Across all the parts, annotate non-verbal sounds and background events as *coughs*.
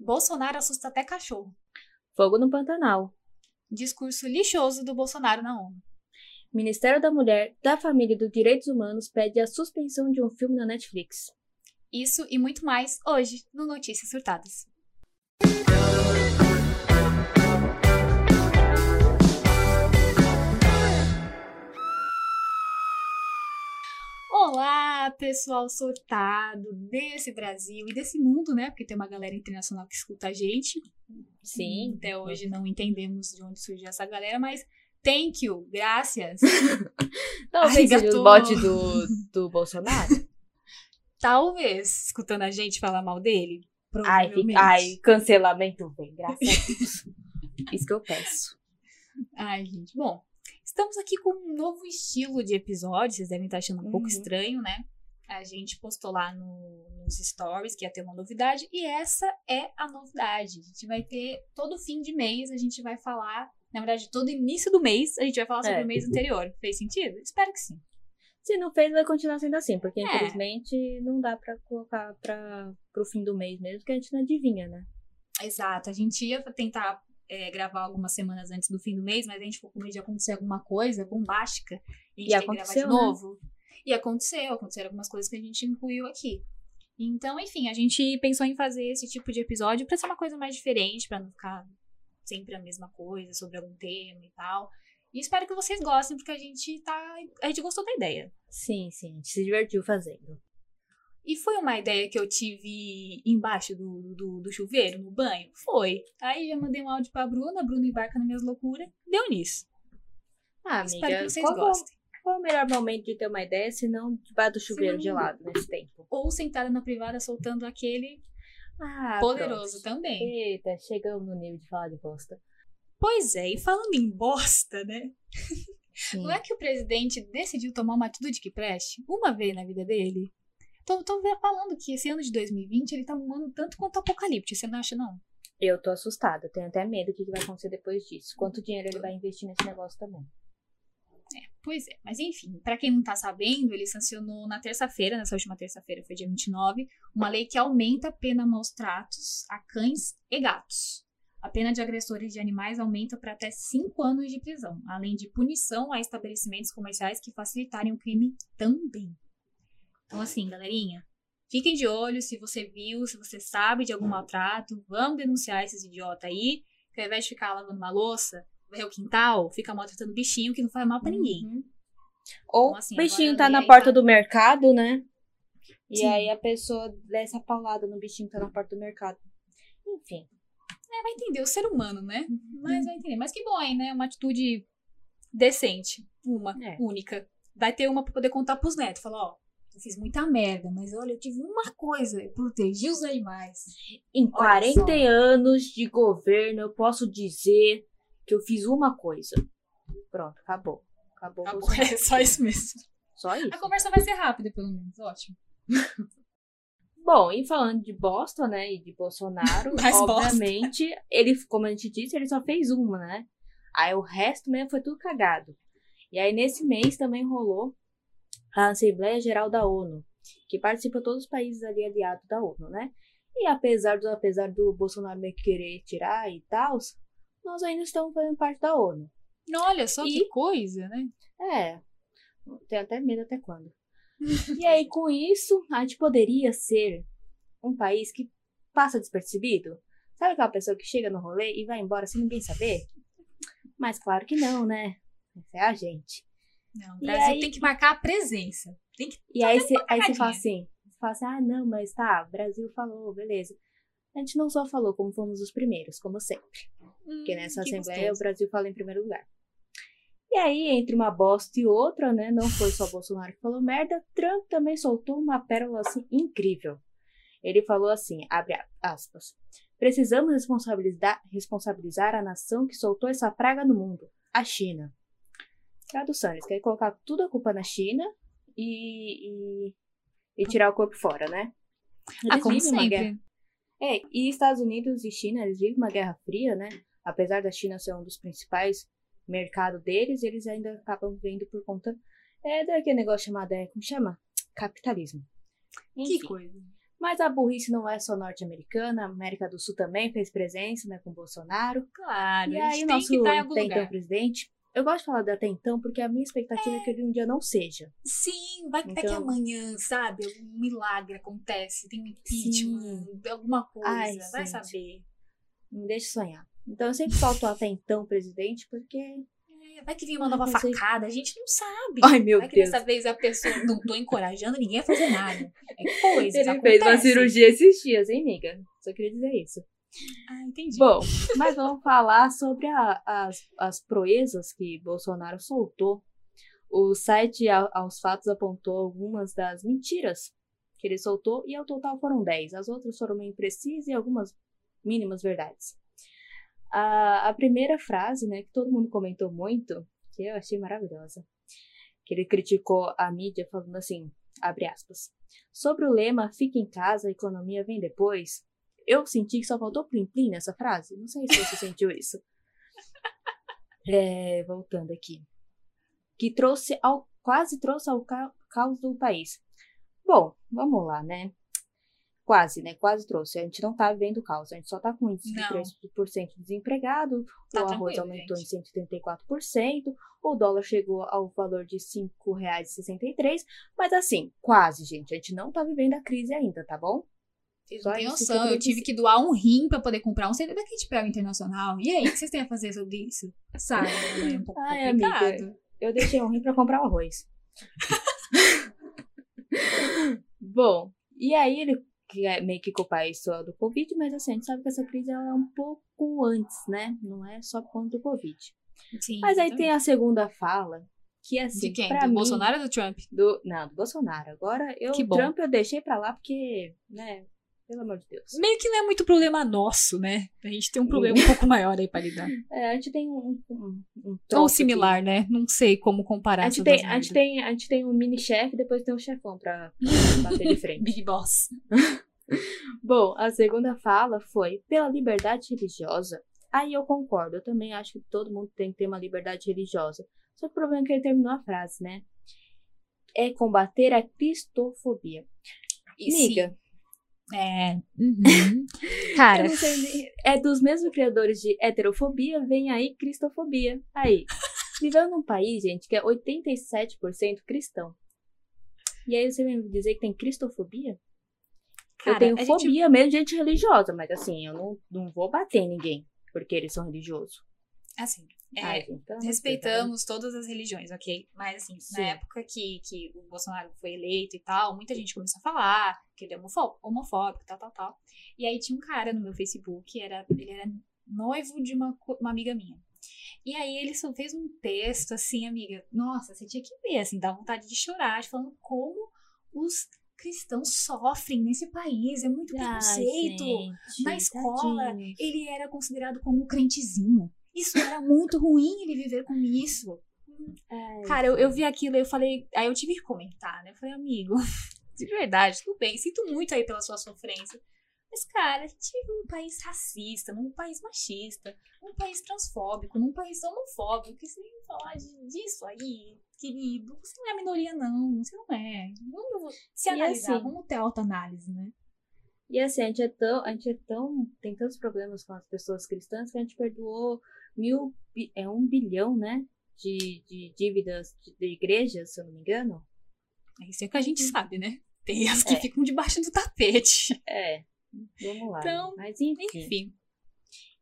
Bolsonaro assusta até cachorro. Fogo no Pantanal. Discurso lixoso do Bolsonaro na ONU. Ministério da Mulher, da Família e dos Direitos Humanos pede a suspensão de um filme na Netflix. Isso e muito mais hoje no Notícias Surtadas. Olá, pessoal surtado desse Brasil e desse mundo, né? Porque tem uma galera internacional que escuta a gente. Sim. Até hoje não entendemos de onde surgiu essa galera, mas thank you, graças. *laughs* Talvez seja o bote do, do Bolsonaro. *laughs* Talvez, escutando a gente falar mal dele. ai, ai, cancelamento vem, graças a Deus. *laughs* Isso que eu peço. Ai, gente. Bom, estamos aqui com um novo estilo de episódio. Vocês devem estar achando um pouco Uhum. estranho, né? A gente postou lá no- nos stories que ia ter uma novidade. E essa é a novidade. A gente vai ter todo fim de mês, a gente vai falar. Na verdade, todo início do mês, a gente vai falar sobre É. o mês anterior. Fez sentido? Espero que sim. Se não fez, vai continuar sendo assim, porque É. infelizmente não dá pra colocar pra, pro fim do mês mesmo, porque a gente não adivinha, né? Exato. A gente ia tentar é, gravar algumas semanas antes do fim do mês, mas a gente ficou com medo de acontecer alguma coisa bombástica. E a gente E tem que gravar de aconteceu, né? novo. E aconteceu, aconteceram algumas coisas que a gente incluiu aqui. Então, enfim, a gente pensou em fazer esse tipo de episódio pra ser uma coisa mais diferente, pra não ficar sempre a mesma coisa sobre algum tema e tal. E espero que vocês gostem, porque a gente tá. A gente gostou da ideia. Sim, sim, a gente se divertiu fazendo. E foi uma ideia que eu tive embaixo do, do, do chuveiro, no banho? Foi. Aí já mandei um áudio pra Bruna, a Bruna embarca nas minhas loucuras. Deu nisso. Ah, Espero amiga, que vocês qual, gostem. qual é o melhor momento de ter uma ideia se não debaixo do chuveiro não- gelado nesse tempo? Ou sentada na privada soltando aquele Ah, poderoso pronto. também. Eita, chegamos no nível de falar de bosta. Pois é, e falando em bosta, né? Sim. Não é que o presidente decidiu tomar uma atitude que preste uma vez na vida dele? Tô, tô falando que esse ano de 2020 ele tá um ano tanto quanto apocalipse, você não acha, não? Eu tô assustada, tenho até medo do que vai acontecer depois disso. Quanto dinheiro ele vai investir nesse negócio também. Pois é, mas enfim, pra quem não tá sabendo, ele sancionou na terça-feira, nessa última terça-feira, foi dia 29, uma lei que aumenta a pena maus tratos a cães e gatos. A pena de agressores de animais aumenta para até 5 anos de prisão, além de punição a estabelecimentos comerciais que facilitarem o crime também. Então, assim, galerinha, fiquem de olho se você viu, se você sabe de algum maltrato, vamos denunciar esses idiotas aí, que ao invés de ficar lavando uma louça, varrer o quintal, fica maltratando bichinho que não faz mal pra ninguém. Uhum. Ou Então, assim, o bichinho tá na aí porta tá- do mercado, né? E Sim. aí a pessoa desce a paulada no bichinho que tá na porta do mercado. Enfim. É, vai entender, o ser humano, né? Uhum. Mas vai entender. Mas que bom, hein, né? Uma atitude decente. Uma, É. única. Vai ter uma pra poder contar pros netos. Falar, ó, eu fiz muita merda, mas olha, eu tive uma coisa, eu protegi os animais. Em Olha 40 só. anos de governo, eu posso dizer que eu fiz uma coisa. Pronto, acabou. Acabou. Acabou. *laughs* É só isso mesmo. Só isso. A conversa vai ser rápida, pelo menos. Ótimo. *laughs* Bom, e falando de bosta, né, e de Bolsonaro, *laughs* Mais bosta. obviamente, ele, como a gente disse, ele só fez uma, né? Aí o resto mesmo foi tudo cagado. E aí nesse mês também rolou a Assembleia Geral da ONU, que participa todos os países ali aliados da ONU, né? E apesar do, apesar do Bolsonaro querer tirar e tal, nós ainda estamos fazendo parte da ONU. Olha só E- que coisa, né? É, tenho até medo até quando. *laughs* e aí, com isso, a gente poderia ser um país que passa despercebido? Sabe aquela pessoa que chega no rolê e vai embora sem ninguém saber? Mas claro que não, né? Essa é a gente. Não, o Brasil aí- tem que marcar a presença. Tem que. E aí você fala assim, você fala assim, ah, não, mas tá, o Brasil falou, beleza. A gente não só falou como fomos os primeiros, como sempre. Porque nessa Hum, que Assembleia gostoso. o Brasil fala em primeiro lugar. E aí, entre uma bosta e outra, né? Não foi só Bolsonaro que falou merda, Trump também soltou uma pérola assim incrível. Ele falou assim, abre aspas. Precisamos responsabilizar, responsabilizar a nação que soltou essa praga no mundo, a China. Tradução, eles querem colocar tudo a culpa na China e, e, e tirar o corpo fora, né? Ah, Eles como vivem uma guerra. sempre. É, e Estados Unidos e China, eles vivem uma guerra fria, né? Apesar da China ser um dos principais mercados deles, eles ainda acabam vendo por conta é, daquele negócio chamado, é, como chama? Capitalismo. Que Enfim, coisa. Mas a burrice não é só norte-americana, a América do Sul também fez presença, né, com Bolsonaro. Claro, E a aí, gente o tem nosso que estar em algum até então lugar. presidente. Eu gosto de falar do até então, porque a minha expectativa é, que ele um dia não seja. Sim, vai é que Então- amanhã, sabe, um milagre acontece, tem um impeachment, alguma coisa, Ai, vai gente. saber. Me deixa sonhar. Então eu sempre solto até então presidente, porque. É, vai que vem uma nova facada, a gente não sabe. Ai, meu vai que Deus. dessa vez a pessoa. Não tô encorajando ninguém a fazer nada. É coisa. *laughs* Ele fez uma cirurgia esses dias, hein, amiga? Só queria dizer isso. Ah, entendi. Bom, mas vamos falar sobre a- as, as proezas que Bolsonaro soltou. O site Aos Fatos apontou algumas das mentiras que ele soltou e ao total foram 10. As outras foram meio imprecisas e algumas mínimas verdades. A, a primeira frase, né, que todo mundo comentou muito, que eu achei maravilhosa, que ele criticou a mídia falando assim, abre aspas, sobre o lema fique em casa, a economia vem depois, eu senti que só faltou plim-plim nessa frase. Não sei se você *laughs* sentiu isso. É, voltando aqui. Que trouxe ao, quase trouxe ao ca- caos do país. Bom, vamos lá, né? Quase, né? Quase trouxe. A gente não tá vivendo caos. A gente só tá com índice de Não. 3% desempregado. Tá o arroz aumentou gente. em 134%. O dólar chegou ao valor de R$ 5,63. Mas assim, quase, gente. A gente não tá vivendo a crise ainda, tá bom? Vocês não têm noção. eu tive que doar um rim pra poder comprar um CD daquele de prêmio internacional. E aí, o que vocês têm a fazer sobre isso? Sabe? É um pouco *laughs* Ai, complicado. amiga. Eu deixei um rim pra comprar o arroz. *laughs* Bom, e aí ele quer meio que culpar isso do Covid, mas assim, a gente sabe que essa crise ela é um pouco antes, né? Não é só por conta do Covid. Sim, Mas aí exatamente. tem a segunda fala, que é assim, De quem? pra Do mim, Bolsonaro ou do Trump? do não, do Bolsonaro. Agora eu Que o bom. Trump eu deixei pra lá porque, né, pelo amor de Deus. Meio que não é muito problema nosso, né? A gente tem um problema um pouco maior aí pra lidar. *laughs* É, a gente tem um, um, um Ou similar, né? Não sei como aqui. comparar A gente, tem, a, gente tem, a gente tem um mini chefe, depois tem um chefão pra, pra bater de frente. *laughs* Big Boss. *laughs* Bom, a segunda fala foi pela liberdade religiosa. Aí eu concordo, eu também acho que todo mundo tem que ter uma liberdade religiosa. Só que o problema é que ele terminou a frase, né? É combater a cristofobia. E Amiga, É. Uhum. *laughs* Cara, nem- é dos mesmos criadores de heterofobia, vem aí cristofobia. Aí, vivendo num país, gente, que é 87% cristão. E aí você vem me dizer que tem cristofobia? cara, eu tenho a gente- fobia mesmo de gente religiosa, mas assim, eu não, não vou bater em ninguém porque eles são religiosos. assim, é, Ai, Deus, respeitamos todas as religiões, ok? Mas assim, Sim. na época que, que o Bolsonaro foi eleito e tal, muita gente começou a falar que ele é homofó- homofóbico, tal, tal, tal. E aí tinha um cara no meu Facebook, era, ele era noivo de uma, uma amiga minha. E aí ele só fez um texto assim, amiga. Nossa, você tinha que ver, assim, dá vontade de chorar, falando como os cristãos sofrem nesse país. É muito Ai, preconceito. gente, Na escola, tadinho. ele era considerado como um crentezinho. Isso era muito ruim ele viver com isso. Ai, Cara, eu, eu vi aquilo e eu falei. Aí eu tive que comentar, né? Eu falei, amigo, *laughs* de verdade, tudo bem, sinto muito aí pela sua sofrência. Mas, cara, a gente vive num país racista, num país machista, num país transfóbico, num país homofóbico. E se falar disso aí, querido, você não é minoria, não. Você não é. Vamos se E analisar, assim- vamos ter autoanálise, né? E assim, a gente é tão. A gente é tão. Tem tantos problemas com as pessoas cristãs que a gente perdoou mil. É um bilhão, né? De, de dívidas de, de igrejas, se eu não me engano. Isso é que a gente sabe, né? Tem as que É. ficam debaixo do tapete. É. Vamos lá. Então? Mas enfim. Enfim.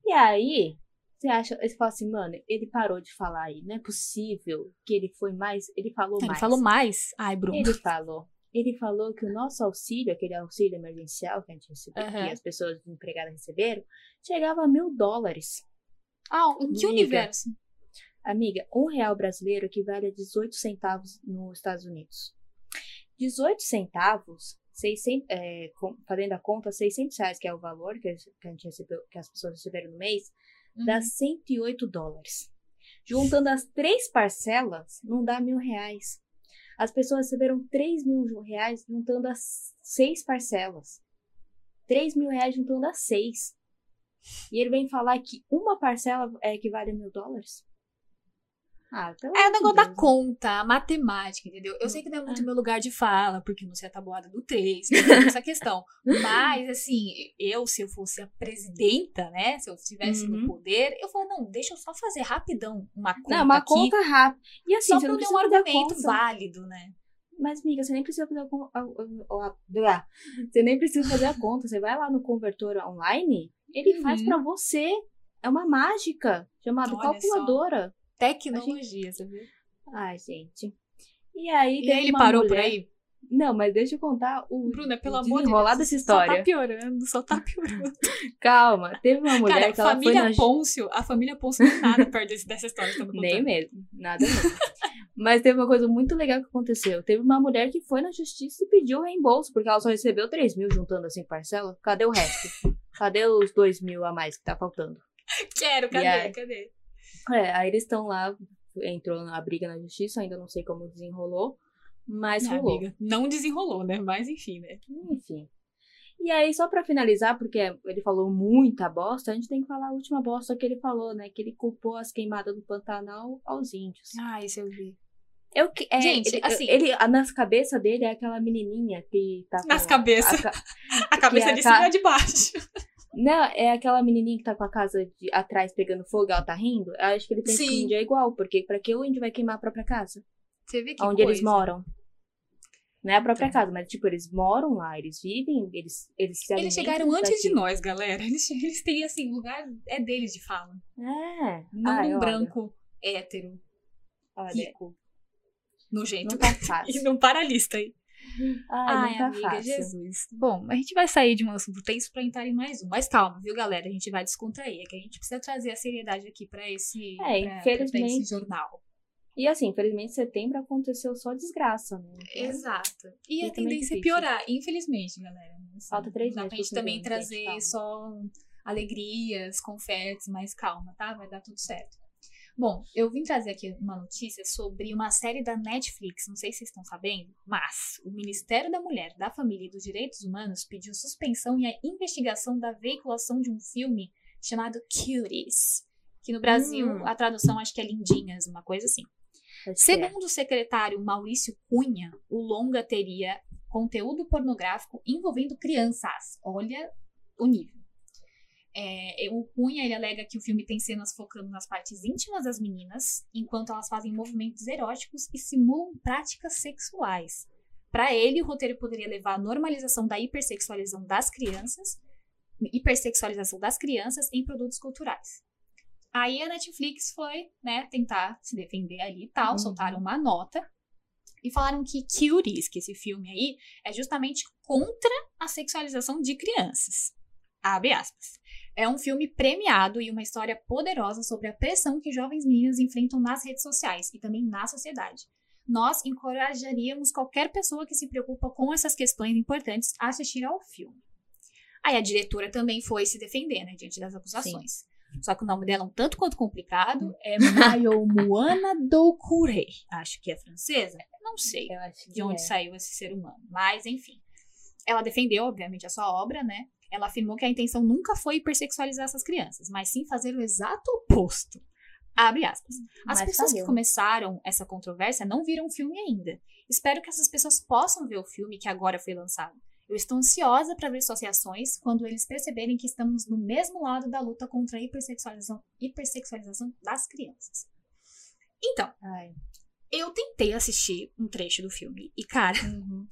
E aí, você acha. Você fala assim, mano, ele parou de falar aí. Não é possível que ele foi mais. Ele falou Ele mais. falou mais. Ai, Bruno. Ele falou. Ele falou que o nosso auxílio, aquele auxílio emergencial que a gente recebeu, Aham. que as pessoas desempregadas receberam, chegava a mil dólares. Ah, em que Amiga. universo? Amiga, um real brasileiro equivale a 18 centavos nos Estados Unidos. 18 centavos, 600, é, fazendo a conta, 600 reais, que é o valor que a gente- recebeu, que as pessoas receberam no mês, dá Uhum. 108 dólares. Juntando as três parcelas, não dá mil reais. As pessoas receberam 3 mil reais juntando as seis parcelas. 3 mil reais juntando as seis. E ele vem falar que uma parcela é, equivale a mil dólares? Ah, pelo É o negócio da Deus, né? conta, a matemática, entendeu? Eu sei que não é muito É. meu lugar de fala, porque não sei a tabuada do 3, tem toda essa questão. *laughs* Mas, assim, eu, se eu fosse a presidenta, né? Se eu estivesse Uhum. no poder, eu falo, não, deixa eu só fazer rapidão uma conta Não, uma aqui, conta rápida. E assim, só pra eu ter um argumento conta. válido, né? Mas, amiga, você nem precisa fazer a, con- a, a- a- a- Você nem precisa fazer a conta. Você vai lá no convertor online, ele faz Uhum. pra você. É uma mágica chamada Olha só. calculadora. Tecnologia, você viu? Ai, gente. E aí, E aí ele parou mulher... por aí? Não, mas deixa eu contar o Bruna, pelo o amor de Deus. dessa Só tá história. piorando, só tá piorando. *laughs* Calma, teve uma mulher Cara, que ela foi família na... Pôncio, a família Pôncio não é nada perto desse- dessa história que eu tô contando. Nem mesmo, nada mesmo. Mas teve uma coisa muito legal que aconteceu. Teve uma mulher que foi na justiça e pediu reembolso, porque ela só recebeu 3 mil juntando assim parcela. Cadê o resto? Cadê os 2 mil a mais que tá faltando? Quero, cadê, aí? cadê? É, aí eles estão lá, entrou na briga na justiça, ainda não sei como desenrolou, mas Ah, rolou. amiga, não desenrolou, né? Mas enfim, né? Enfim. E aí, só pra finalizar, porque ele falou muita bosta, a gente tem que falar a última bosta que ele falou, né? Que ele culpou as queimadas do Pantanal aos índios. Ah, isso eu vi. Eu, é, Gente, ele, assim- ele, nas cabeças dele é aquela menininha que tá com Nas cabeças. a A cabeça *laughs* de cima de baixo. Não, é aquela menininha que tá com a casa de, atrás pegando fogo, ela tá rindo. Eu acho que ele pensa que o Sim. índio é igual, porque pra que o índio vai queimar a própria casa? Você vê que onde eles coisa. moram. Não é a própria Então. casa, mas tipo, eles moram lá, eles vivem, eles, eles se Eles chegaram antes de daqui. nós, galera. Eles, eles têm, assim, lugar é deles de fala. É. Não Ai, um olha, branco hétero, Olha, rico, nojento. não tá E fácil. *laughs* não para a lista aí. Ai, Ai, não tá amiga, fácil. Jesus. Bom, a gente vai sair de um assunto tenso pra entrar em mais um. Mas calma, viu, galera? A gente vai descontrair. É que a gente precisa trazer a seriedade aqui pra esse, É, pra- pra- pra infelizmente. esse jornal. E assim, infelizmente, setembro aconteceu só desgraça, né? Então, Exato. E a tendência é piorar, infelizmente, galera. Assim, Falta três meses pra gente também trazer calma. só alegrias, confetes, mas calma, tá? Vai dar tudo certo. Bom, eu vim trazer aqui uma notícia sobre uma série da Netflix, não sei se vocês estão sabendo, mas o Ministério da Mulher, da Família e dos Direitos Humanos pediu suspensão e a investigação da veiculação de um filme chamado Cuties, que no Brasil Hum. a tradução acho que é Lindinhas, uma coisa assim. É. Segundo o secretário Maurício Cunha, o longa teria conteúdo pornográfico envolvendo crianças. Olha o nível. É, o Cunha ele alega que o filme tem cenas focando nas partes íntimas das meninas, enquanto elas fazem movimentos eróticos e simulam práticas sexuais. Para ele, o roteiro poderia levar à normalização da hipersexualização das crianças, hipersexualização das crianças em produtos culturais. Aí a Netflix foi, né, tentar se defender ali e tal, Uhum. soltaram uma nota e falaram que Cuties, que esse filme aí, é justamente contra a sexualização de crianças. Abre aspas. É um filme premiado e uma história poderosa sobre a pressão que jovens meninas enfrentam nas redes sociais e também na sociedade. Nós encorajaríamos qualquer pessoa que se preocupa com essas questões importantes a assistir ao filme. Aí a diretora também foi se defender, né, diante das acusações. Só que o nome dela é um tanto quanto complicado. É Mayomuana Doucouré. Acho que é francesa. Não sei de onde é. saiu esse ser humano. Mas, enfim. Ela defendeu, obviamente, a sua obra, né? Ela afirmou que a intenção nunca foi hipersexualizar essas crianças, mas sim fazer o exato oposto. Abre aspas. As Mas pessoas que começaram essa controvérsia não viram o filme ainda. Espero que essas pessoas possam ver o filme que agora foi lançado. Eu estou ansiosa para ver suas reações quando eles perceberem que estamos no mesmo lado da luta contra a hipersexualização, hipersexualização das crianças. Então, Ai. eu tentei assistir um trecho do filme e, cara, Uhum.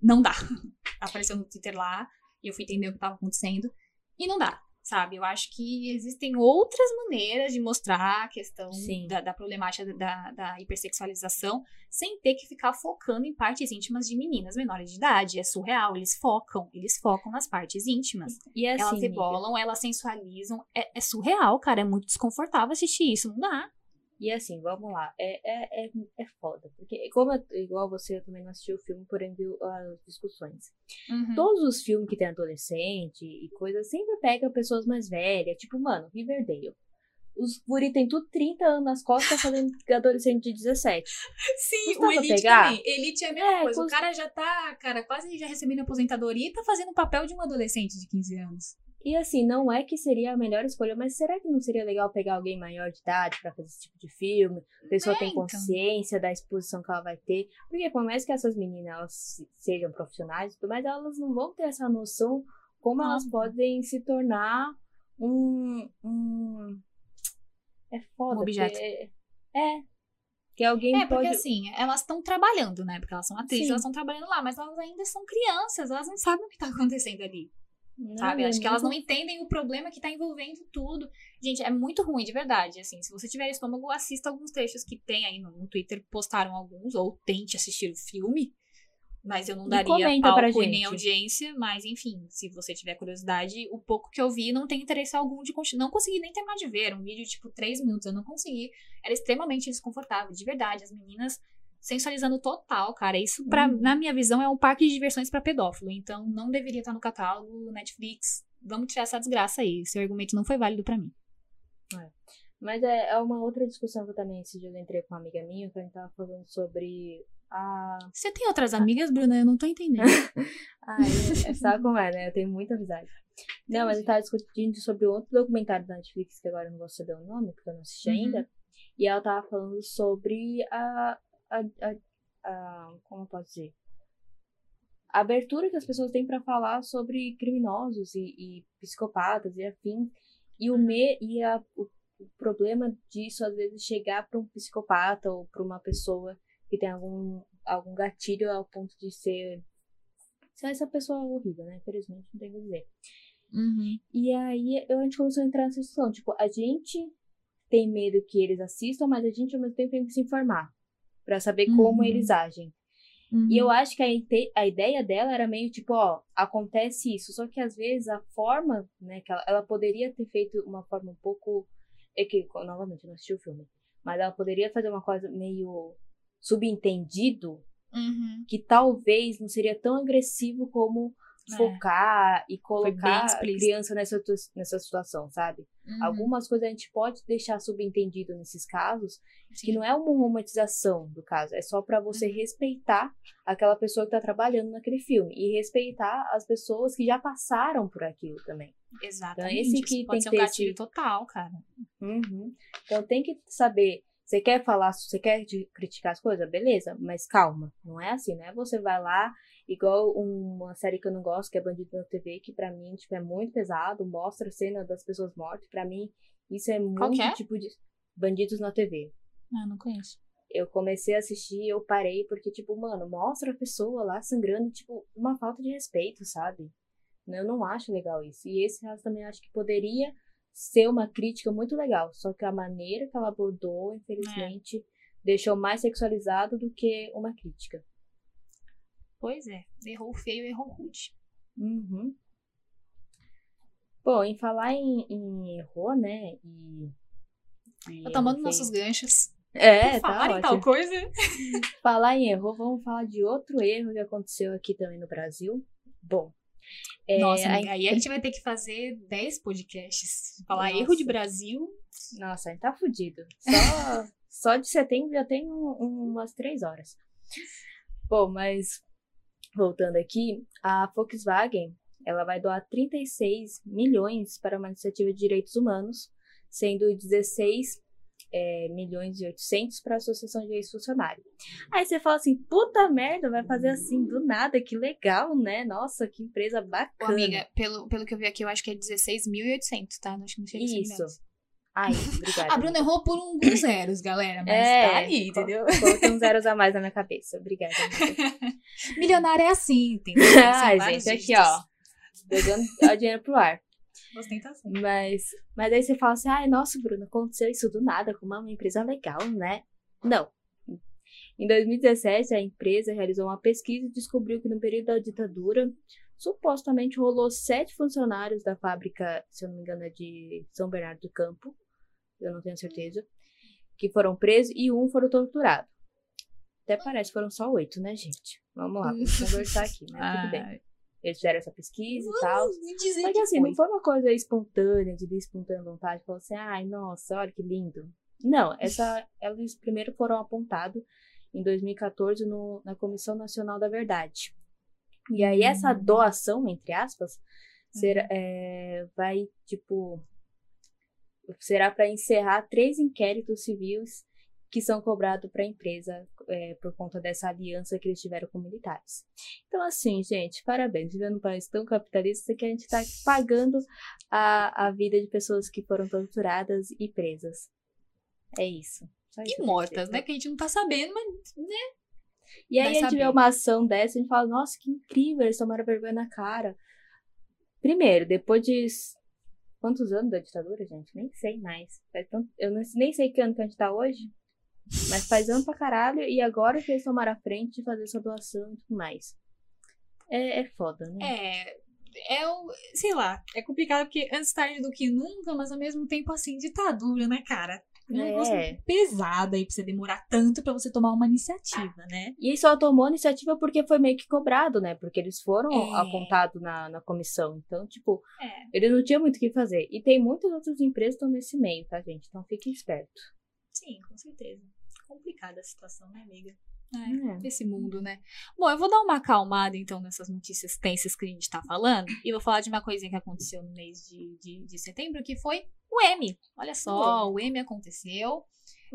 não dá. *laughs* Apareceu no Twitter lá e eu fui entender o que estava acontecendo e não dá, sabe? Eu acho que existem outras maneiras de mostrar a questão da, da problemática da, da hipersexualização sem ter que ficar focando em partes íntimas de meninas menores de idade. É surreal, eles focam, eles focam nas partes íntimas. E assim, elas amiga, rebolam, elas sensualizam. É, é surreal, cara. É muito desconfortável assistir isso. Não dá. E assim, vamos lá. É, é, é, é foda. Porque, como eu- igual você, eu também não assisti o filme, porém viu as discussões. Uhum. Todos os filmes que tem adolescente e coisa sempre pega pessoas mais velhas. Tipo, mano, Riverdale. Os guri tem tudo 30 anos nas costas fazendo *laughs* adolescente de 17. Sim, o Elite pegar? também. Elite é a mesma É, coisa. O cara já tá, cara, quase já recebendo aposentadoria e tá fazendo o papel de um adolescente de 15 anos. E assim, não é que seria a melhor escolha, mas será que não seria legal pegar alguém maior de idade para fazer esse tipo de filme? A pessoa É, tem então. consciência da exposição que ela vai ter. Porque por mais que essas meninas elas se- sejam profissionais e tudo mais, elas não vão ter essa noção como elas podem se tornar um. um... É foda. Um objeto. porque- É. Que alguém É, porque pode. assim, elas estão trabalhando, né? Porque elas são atrizes, Sim. elas estão trabalhando lá, mas elas ainda são crianças, elas não sabem o que tá acontecendo ali. Não, sabe? Acho que elas não entendem o problema que tá envolvendo tudo. Gente, é muito ruim, de verdade. Assim, se você tiver estômago, assista alguns trechos que tem aí no, no Twitter, postaram alguns, ou tente assistir o filme. Mas eu não daria palco e nem audiência. Mas, enfim, se você tiver curiosidade, o pouco que eu vi não tem interesse algum de continuar. Não consegui nem terminar de ver. Um vídeo, tipo, três minutos. Eu não consegui. Era extremamente desconfortável, de verdade. As meninas sensualizando total, cara. Isso, pra, Uhum. na minha visão, é um parque de diversões pra pedófilo. Então, não deveria estar no catálogo, Netflix. Vamos tirar essa desgraça aí. Seu argumento não foi válido pra mim. Mas é, é uma outra discussão que eu também esse dia eu entrei com uma amiga minha, que a gente tava falando sobre a. Você tem outras amigas, Bruna? Eu não tô entendendo. Ai, *laughs* é, sabe como é, né? Eu tenho muita amizade. Não, mas eu tava discutindo sobre outro documentário da Netflix, que agora eu não vou saber o nome, porque eu não assisti Uhum. ainda. E ela tava falando sobre a. a, a, como eu posso dizer? A abertura que as pessoas têm pra falar sobre criminosos e, e psicopatas e afim. E o me e a, o, o problema disso, às vezes, chegar pra um psicopata ou pra uma pessoa que tem algum, algum gatilho ao ponto de ser ser essa pessoa horrível, né? Infelizmente, não tem o que dizer. Uhum. E aí eu- a gente começou a entrar nessa discussão. Tipo, a gente tem medo que eles assistam, mas a gente ao mesmo tempo tem que se informar. Pra saber como Uhum. eles agem. Uhum. E eu acho que a, a ideia dela era meio tipo, ó, acontece isso. Só que às vezes a forma, né, que ela, ela poderia ter feito uma forma um pouco. É que, novamente, eu não assisti o filme. Mas ela poderia fazer uma coisa meio subentendido Uhum. que talvez não seria tão agressivo como É. focar e colocar a criança nessa, nessa situação, sabe? Uhum. Algumas coisas a gente pode deixar subentendido nesses casos, que Sim. não é uma romantização do caso, é só pra você Uhum. respeitar aquela pessoa que tá trabalhando naquele filme e respeitar as pessoas que já passaram por aquilo também. Exatamente. esse Isso que pode tem ser que um ter gatilho esse- total, cara. Uhum. Então tem que saber. Você quer falar, você quer criticar as coisas? Beleza, mas calma. Não é assim, né? Você vai lá, igual uma série que eu não gosto, que é Bandido na TV, que pra mim, tipo, é muito pesado, mostra a cena das pessoas mortas. Pra mim, isso é muito é? tipo de. Bandidos na TV. Ah, não conheço. Eu comecei a assistir, eu parei, porque, tipo, mano, mostra a pessoa lá sangrando, tipo, uma falta de respeito, sabe? Eu não acho legal isso. E esse caso também acho que poderia ser uma crítica muito legal. Só que a maneira que ela abordou, infelizmente, deixou mais sexualizado do que uma crítica. Pois é. Errou feio, errou rude. Uhum. Bom, em falar em, em erro, né? E. e Tá tomando nossos ganchos. É, Por tá falar em ótimo. tal coisa. Falar em erro, vamos falar de outro erro que aconteceu aqui também no Brasil. Bom. É, Nossa, amiga, aí a gente vai ter que fazer 10 podcasts. Falar Nossa. erro de Brasil. Nossa, a gente tá fudido. Só, *laughs* só de setembro já tem um- um- umas três horas. Bom, mas voltando aqui, a Volkswagen ela vai doar 36 milhões para uma iniciativa de direitos humanos, sendo 16 é, milhões e 800 para a Associação de Ex-Funcionários. Aí você fala assim, puta merda, vai fazer assim do nada, que legal, né? Nossa, que empresa Ô, bacana. amiga, pelo, pelo que eu vi aqui, eu acho que é 16.800, tá? Acho que não chega a 100 Isso. milhões. Ai, obrigada. *laughs* A Bruna errou por alguns zeros, galera. Mas É, tá ali, entendeu? Coloquei uns zeros a mais na minha cabeça. Obrigada. *laughs* Milionário é assim, entendeu? *laughs* Ai, vários gente, aqui, ó. Jogando o dinheiro pro ar. Ostentação. Mas, mas aí você fala assim, ai, nossa, Bruno, aconteceu isso do nada com uma empresa legal, né? Não. Em 2017, a empresa realizou uma pesquisa e descobriu que no período da ditadura, supostamente rolou sete funcionários da fábrica, se eu não me engano, é de São Bernardo do Campo, eu não tenho certeza, que foram presos e um foram torturados. Até parece que foram só oito, né, gente? Vamos lá, vamos conversar aqui, mas tudo bem. *laughs* Eles fizeram essa pesquisa e tal. que assim, foi. não foi uma coisa espontânea, de espontânea vontade, falou assim, ai, nossa, olha que lindo. Não, essa, *laughs* eles primeiro foram apontados em 2014 no, na Comissão Nacional da Verdade. E aí essa Hum. doação, entre aspas, será, é, vai, tipo, será para encerrar três inquéritos civis que são cobrados para a empresa é, por conta dessa aliança que eles tiveram com militares. Então, assim, gente, parabéns. Vivendo num país tão capitalista que a gente está pagando a, a vida de pessoas que foram torturadas e presas. É isso. E mortas, né? Que a gente não tá sabendo, mas, né? E aí a gente vê uma ação dessa e a gente fala, nossa, que incrível, eles tomaram vergonha na cara. Primeiro, depois de quantos anos da ditadura, gente? Nem sei mais. Eu nem sei que ano que a gente tá hoje. Mas faz ano pra caralho e agora que eles tomaram a frente de fazer essa doação e tudo mais. É, é foda, né? É. É o. Sei lá, é complicado porque antes tarde do que nunca, mas ao mesmo tempo assim, ditadura, né, cara? É um negócio É. pesado aí pra você demorar tanto pra você tomar uma iniciativa, né? E só tomou a iniciativa porque foi meio que cobrado, né? Porque eles foram É. apontados na, na comissão. Então, tipo, É. eles não tinham muito o que fazer. E tem muitas outras empresas que estão nesse meio, tá, gente? Então fiquem espertos. Sim, com certeza. Complicada a situação, né, amiga? É. Desse mundo, né? Bom, eu vou dar uma acalmada, então, nessas notícias tensas que a gente tá falando. E vou falar de uma coisinha que aconteceu no mês de, de, de setembro, que foi o M. Olha só, o M aconteceu.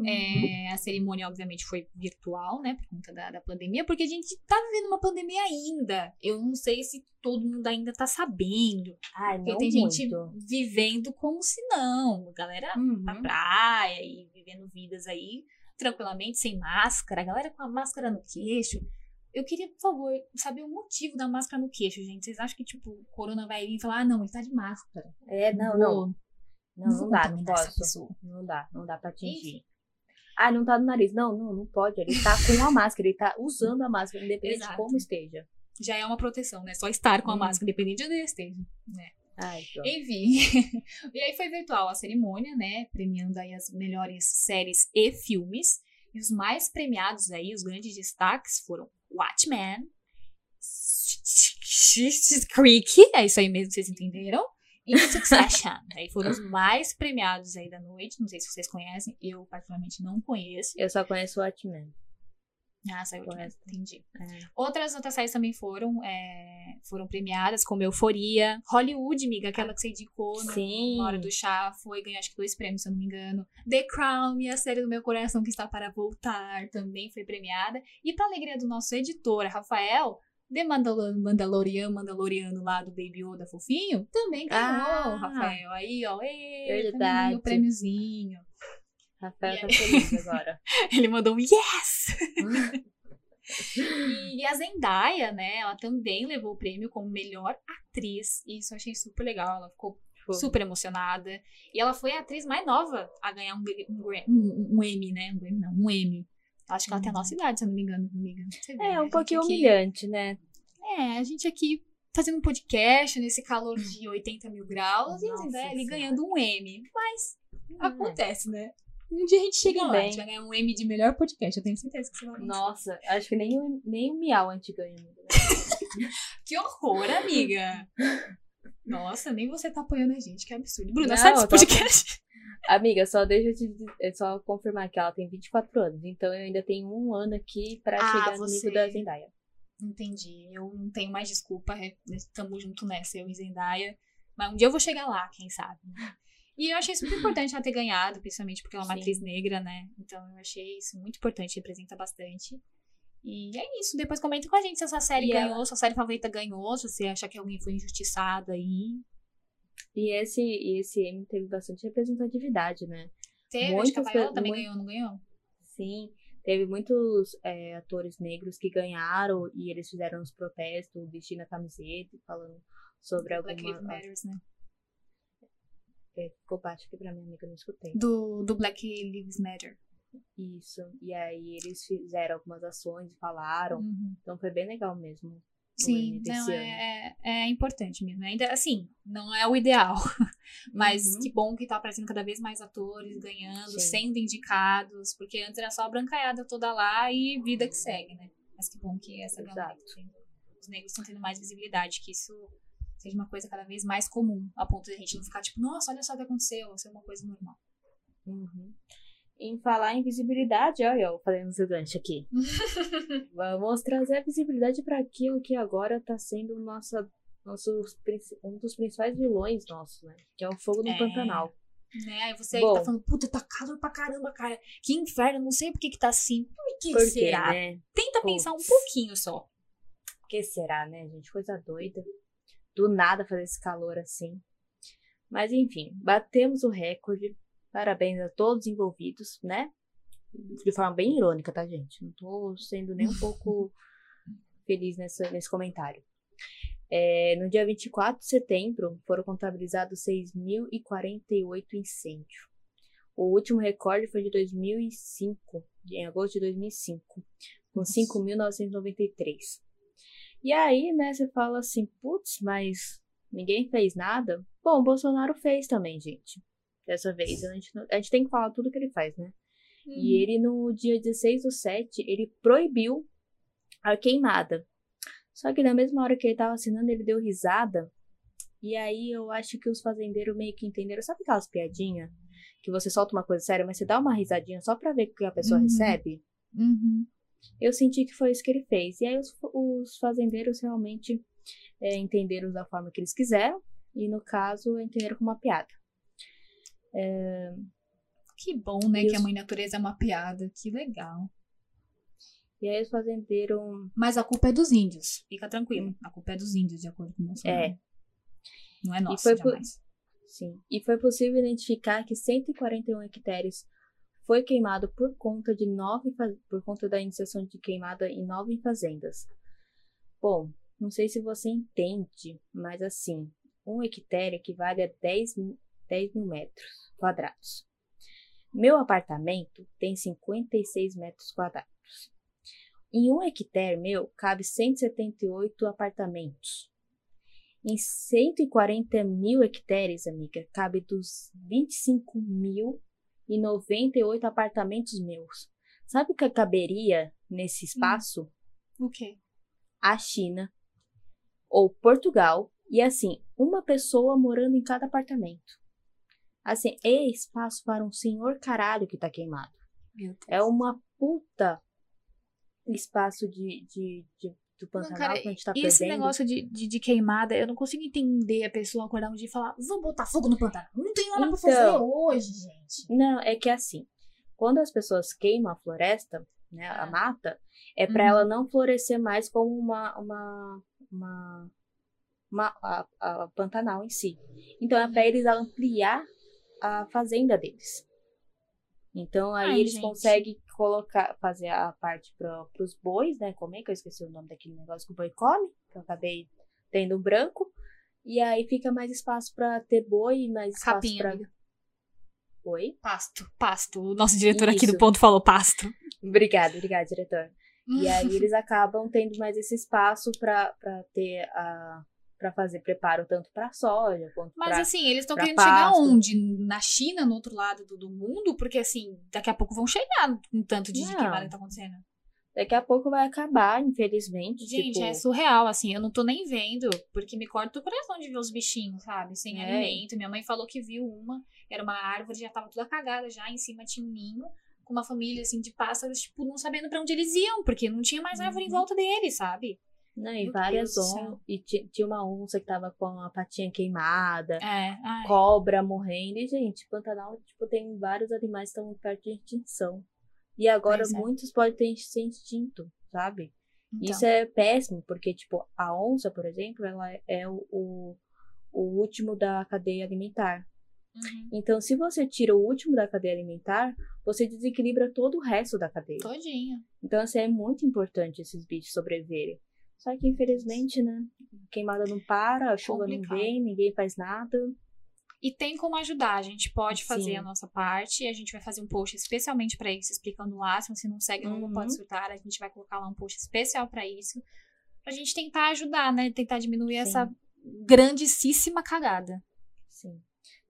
É, a cerimônia, obviamente, foi virtual, né? Por conta da, da pandemia, porque a gente tá vivendo uma pandemia ainda. Eu não sei se todo mundo ainda tá sabendo. Ai, Porque não tem muito. gente vivendo como se não. Galera Uhum. pra praia e vivendo vidas aí tranquilamente, sem máscara. A galera com a máscara no queixo. Eu queria, por favor, saber o motivo da máscara no queixo, gente. Vocês acham que, tipo, o corona vai vir e falar, ah, não, ele tá de máscara. É, não, não. Não, não vou dá, não posso. Não dá, não dá pra atingir. Enfim. Ah, não tá no nariz. Não, não, não pode. Ele tá com a máscara, ele tá usando a máscara, independente de Exato. como esteja. Já é uma proteção, né? Só estar com a Hum. máscara, independente de onde esteja. Ai. Enfim. *laughs* e aí foi virtual a cerimônia, né? Premiando aí as melhores séries e filmes. E os mais premiados aí, os grandes destaques foram Watchmen, Creek, é isso aí mesmo que vocês entenderam. E *laughs* Succession. aí foram os mais premiados aí da noite. Não sei se vocês conhecem, eu particularmente não conheço. Eu só conheço Watchmen. Ah, saiu Watchmen, Conheço. entendi. É. Outras outras séries também foram, é, foram premiadas, como Euforia, Hollywood, amiga, aquela que você indicou no, Sim. na hora do chá, foi ganhar acho que dois prêmios, se eu não me engano. The Crown, minha série do meu coração que está para voltar, também foi premiada. E para alegria do nosso editor, Rafael, The Mandalor Mandalorian, Mandaloriano lá do Baby Yoda fofinho, também ganhou, Ah. Rafael. Aí, ó, ê, Verdade. o prêmiozinho. Rafael tá E- *laughs* feliz agora. Ele mandou um yes! *laughs* E a Zendaya, né, ela também levou o prêmio como melhor atriz. E isso eu achei super legal. Ela ficou super emocionada. E ela foi a atriz mais nova a ganhar um, um, um, um Emmy, né? Um Grammy, não, um Emmy. Acho que ela tem a nossa idade, se eu não me engano, amiga. Você vê, né? É, A um pouquinho aqui- humilhante, né? É, a gente aqui fazendo um podcast nesse calor de 80 mil graus e a Nossa Zendaya ali ganhando um Emmy. Mas É. acontece, né? Um dia a gente chega Tudo lá, a gente vai ganhar um Emmy de melhor podcast. Eu tenho certeza que você vai ganhar. Nossa, acho que nem, o- nem o Miau a gente ganha. *laughs* Que horror, amiga! Nossa, nem você tá apoiando a gente, que absurdo. Bruna, Não, sai desse tô podcast. Amiga, só deixa eu te é só confirmar que ela tem 24 anos. Então eu ainda tenho um ano aqui pra Ah, chegar no você- nível da Zendaya. Entendi. Eu não tenho mais desculpa. é, Tamo junto nessa, eu e Zendaya. Mas um dia eu vou chegar lá, quem sabe. E eu achei super importante ela ter ganhado, principalmente porque ela é uma Sim. atriz negra, né? Então eu achei isso muito importante, representa bastante. E é isso. Depois comenta com a gente se essa série E ganhou, ela- se a série favorita ganhou, se você acha que alguém foi injustiçado aí. E esse, e esse M teve bastante representatividade, né? Teve, acho que a Viola também muito- ganhou, não ganhou? Sim, teve muitos é, atores negros que ganharam e eles fizeram os protestos, vestindo a camiseta e falando sobre Black Lives alguma... Matters, né? É, ficou baixo aqui pra minha amiga, não escutei. Do, do Black Lives Matter. Isso, e aí eles fizeram algumas ações falaram, Uhum. então foi bem legal mesmo. Sim, não, é, é, é importante mesmo. Ainda assim, não é o ideal. *laughs* Mas Uhum. que bom que tá aparecendo cada vez mais atores ganhando, Sim. sendo indicados, porque antes era só a brancaiada toda lá e vida que segue, né? Mas que bom que essa galera, Exato. os negros estão tendo mais visibilidade, que isso seja uma coisa cada vez mais comum, a ponto de a gente não ficar tipo, nossa, olha só o que aconteceu, ser uma coisa normal. Uhum. Em falar em visibilidade, olha eu fazendo seu gancho aqui. *laughs* Vamos trazer a visibilidade para aquilo que agora está sendo nossa, princi- um dos principais vilões nossos, né? Que é o fogo no É. Pantanal. Né? Aí você aí Bom. tá falando, puta, tá calor pra caramba, cara. Que inferno, não sei por que que tá assim. Por que Por quê, será? né? Tenta Putz. pensar um pouquinho só. Por que será, né, gente? Coisa doida. Do nada fazer esse calor assim. Mas enfim, batemos o recorde. Parabéns a todos os envolvidos, né? De forma bem irônica, tá, gente? Não tô sendo nem um *laughs* pouco feliz nessa, nesse comentário. É, no dia 24 de setembro, foram contabilizados 6.048 incêndios. O último recorde foi de 2005, em agosto de 2005, com 5.993. E aí, né, você fala assim, putz, mas ninguém fez nada? Bom, o Bolsonaro fez também, gente. Dessa vez, a gente, a gente tem que falar tudo que ele faz, né? Uhum. E ele, no dia 16 do 7, ele proibiu a queimada. Só que na mesma hora que ele tava assinando, ele deu risada. E aí eu acho que os fazendeiros meio que entenderam. Sabe aquelas piadinhas? Que você solta uma coisa séria, mas você dá uma risadinha só pra ver o que a pessoa Uhum. recebe? Uhum. Eu senti que foi isso que ele fez. E aí os, os fazendeiros realmente é, entenderam da forma que eles quiseram. E no caso, entenderam como uma piada. Que bom, né? E Que a os- mãe natureza é uma piada. Que legal. E aí os fazendeiros. Mas a culpa é dos índios. Fica tranquilo. A culpa é dos índios, de acordo com o Bolsonaro. É. Não é nossa, foi por- jamais. Sim. E foi possível identificar que 141 hectares foi queimado por conta de nove por conta da iniciação de queimada em nove fazendas. Bom, não sei se você entende, mas assim, um hectare equivale a 10, mi- 10 mil metros quadrados. Meu apartamento tem 56 metros quadrados. Em um hectare meu cabe 178 apartamentos. Em 140 mil hectares, amiga, cabe dos 25 mil e 98 apartamentos meus. Sabe o que caberia nesse espaço? O quê? A China ou Portugal e assim, uma pessoa morando em cada apartamento. Assim, é espaço para um senhor caralho que tá queimado. É uma puta espaço de, de, de- do Não, Pantanal cara, que a gente tá e esse perdendo. negócio de, de, de queimada, eu não consigo entender a pessoa acordar um dia e falar, vamos botar fogo no Pantanal. Não tem nada pra fazer Então. hoje, gente. Não, é que assim, quando as pessoas queimam a floresta, né, a Ah. mata, é para Uhum. ela não florescer mais como uma uma uma, uma a, a Pantanal em si. Então é para Uhum. eles ampliar a fazenda deles. Então aí Ai, eles gente. conseguem colocar, fazer a parte para os bois, né? Comer, que eu esqueci o nome daquele negócio que o boi come, que eu acabei tendo branco. E aí fica mais espaço para ter boi e mais espaço Capinha, para amiga. Oi? Pasto, pasto. O nosso diretor aqui do Isso. ponto falou pasto. Obrigada, obrigada, diretor. E aí *laughs* eles acabam tendo mais esse espaço para ter a para fazer preparo tanto para soja quanto Mas para assim, eles estão pra querendo chegar pasto. onde? Na China, no outro lado do, do mundo? Porque assim, daqui a pouco vão chegar com tanto de, de queimada que tá acontecendo. Daqui a pouco vai acabar, infelizmente, Gente, tipo, é surreal, assim, eu não tô nem vendo, porque me corta o coração de ver os bichinhos, sabe? Sem É. alimento. Minha mãe falou que viu uma, era uma árvore, já tava toda cagada já, em cima tinha um ninho, com uma família, assim, de pássaros, tipo, não sabendo pra onde eles iam, porque não tinha mais árvore em Uhum. volta deles, sabe? né, e Meu várias onças, e ti- tinha uma onça que tava com a patinha queimada, É, cobra morrendo, e gente, Pantanal, tipo, tem vários animais que estão perto de extinção. E agora é. muitos podem ter ser extinto, sabe? Então, Isso é péssimo, porque, tipo, a onça, por exemplo, ela é o, o, o último da cadeia alimentar. uhum. Então, se você tira o último da cadeia alimentar, você desequilibra todo o resto da cadeia. Todinho. Então, assim, é muito importante esses bichos sobreviverem. Só que, infelizmente, né, queimada não para, a chuva Complicado. não vem, ninguém faz nada. E tem como ajudar, a gente pode fazer Sim. a nossa parte, e a gente vai fazer um post especialmente pra isso, explicando lá, se você não segue não Uhum. pode surtar, a gente vai colocar lá um post especial pra isso, pra gente tentar ajudar, né, tentar diminuir Sim. essa grandíssima cagada. Sim.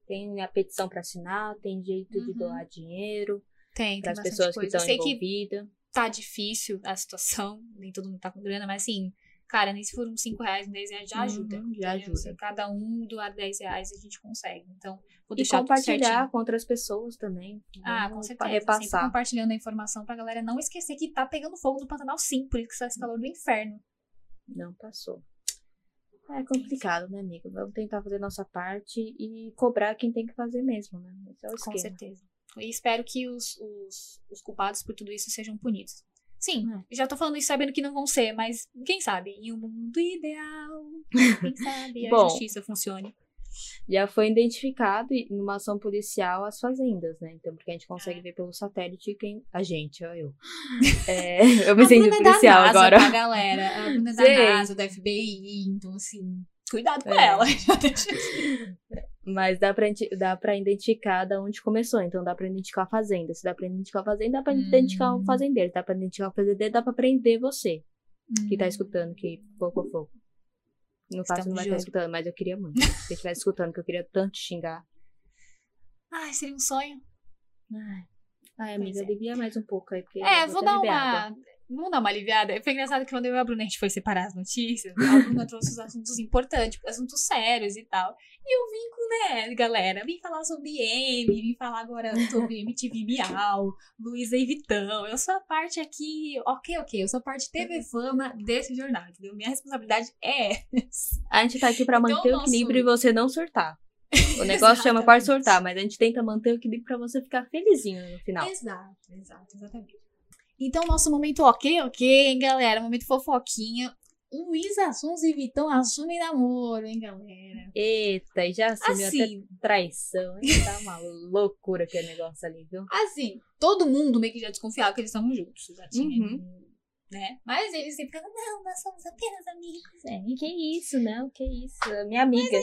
Tem a petição para assinar, tem jeito de Uhum. doar dinheiro Tem, para tem as pessoas que coisa. Eu estão sei que envolvidas. tá difícil a situação, nem todo mundo tá com grana, mas assim, cara, nem se for uns 5 reais, 10 reais já ajuda. Uhum, já entendeu? ajuda. Se cada um doar 10 reais, a gente consegue. Então, vou E deixar certinho. compartilhar com outras pessoas também. Ah, Vamos com certeza. Sempre Repassar. compartilhando a informação pra galera não esquecer que tá pegando fogo no Pantanal sim, por isso que tá esse calor do inferno. Não passou. É complicado, né, amiga? Vamos tentar fazer nossa parte e cobrar quem tem que fazer mesmo, né? Esse é o Com esquema. certeza. E espero que os, os, os culpados por tudo isso sejam punidos. Sim, É. já tô falando isso sabendo que não vão ser, mas quem sabe? Em um mundo ideal, quem *laughs* sabe a Bom. justiça funcione. Já foi identificado numa ação policial as fazendas, né? Então, porque a gente consegue É. ver pelo satélite quem. A gente, ó, eu. *laughs* É, eu me a senti Bruna é da policial NASA, agora. tá, galera? A Bruna é da. NASA, da FBI, então assim, cuidado com É. ela. *laughs* Aqui. Mas dá pra, dá pra identificar da onde começou. Então dá pra identificar a fazenda. Se dá pra identificar a fazenda, dá pra Hum. identificar o fazendeiro. Dá pra identificar o fazendeiro, dá pra prender você que tá Hum. escutando, que fogo, fogo. No caso, não vai de estar olho. escutando, mas eu queria muito. *laughs* Se você estivesse escutando, que eu queria tanto xingar. Ai, seria um sonho. Ai, Ai amiga, é. alivia mais um pouco aí, porque. É, vou dar uma. água. Vamos dar uma aliviada. Foi engraçado que quando eu e a Bruna a gente foi separar as notícias, a Bruna trouxe os assuntos importantes, assuntos sérios e tal. E eu vim com, né, galera, vim falar sobre M, vim falar agora sobre MTV Miau, Luísa e Vitão. Eu sou a parte aqui, ok, ok, eu sou a parte TV Fama desse jornal, entendeu? Minha responsabilidade é essa. A gente tá aqui pra Então, manter o nosso- equilíbrio e você não surtar. O *laughs* negócio chama Exatamente. surtar, mas a gente tenta manter o equilíbrio pra você ficar felizinho no final. Exato, exato, exatamente. Então, nosso momento ok, ok, hein, galera? Momento fofoquinha. Luísa Sons e Vitão assumem namoro, hein, galera? Eita, e já assumiu até Assim, traição. hein? Tá uma *laughs* loucura aquele negócio ali, viu? assim, todo mundo meio que já desconfiava que eles estavam juntos. Já tinha, Uhum. né? Mas eles sempre ficavam, não, nós somos apenas amigos. É, que isso, não? Que isso? Minha amiga.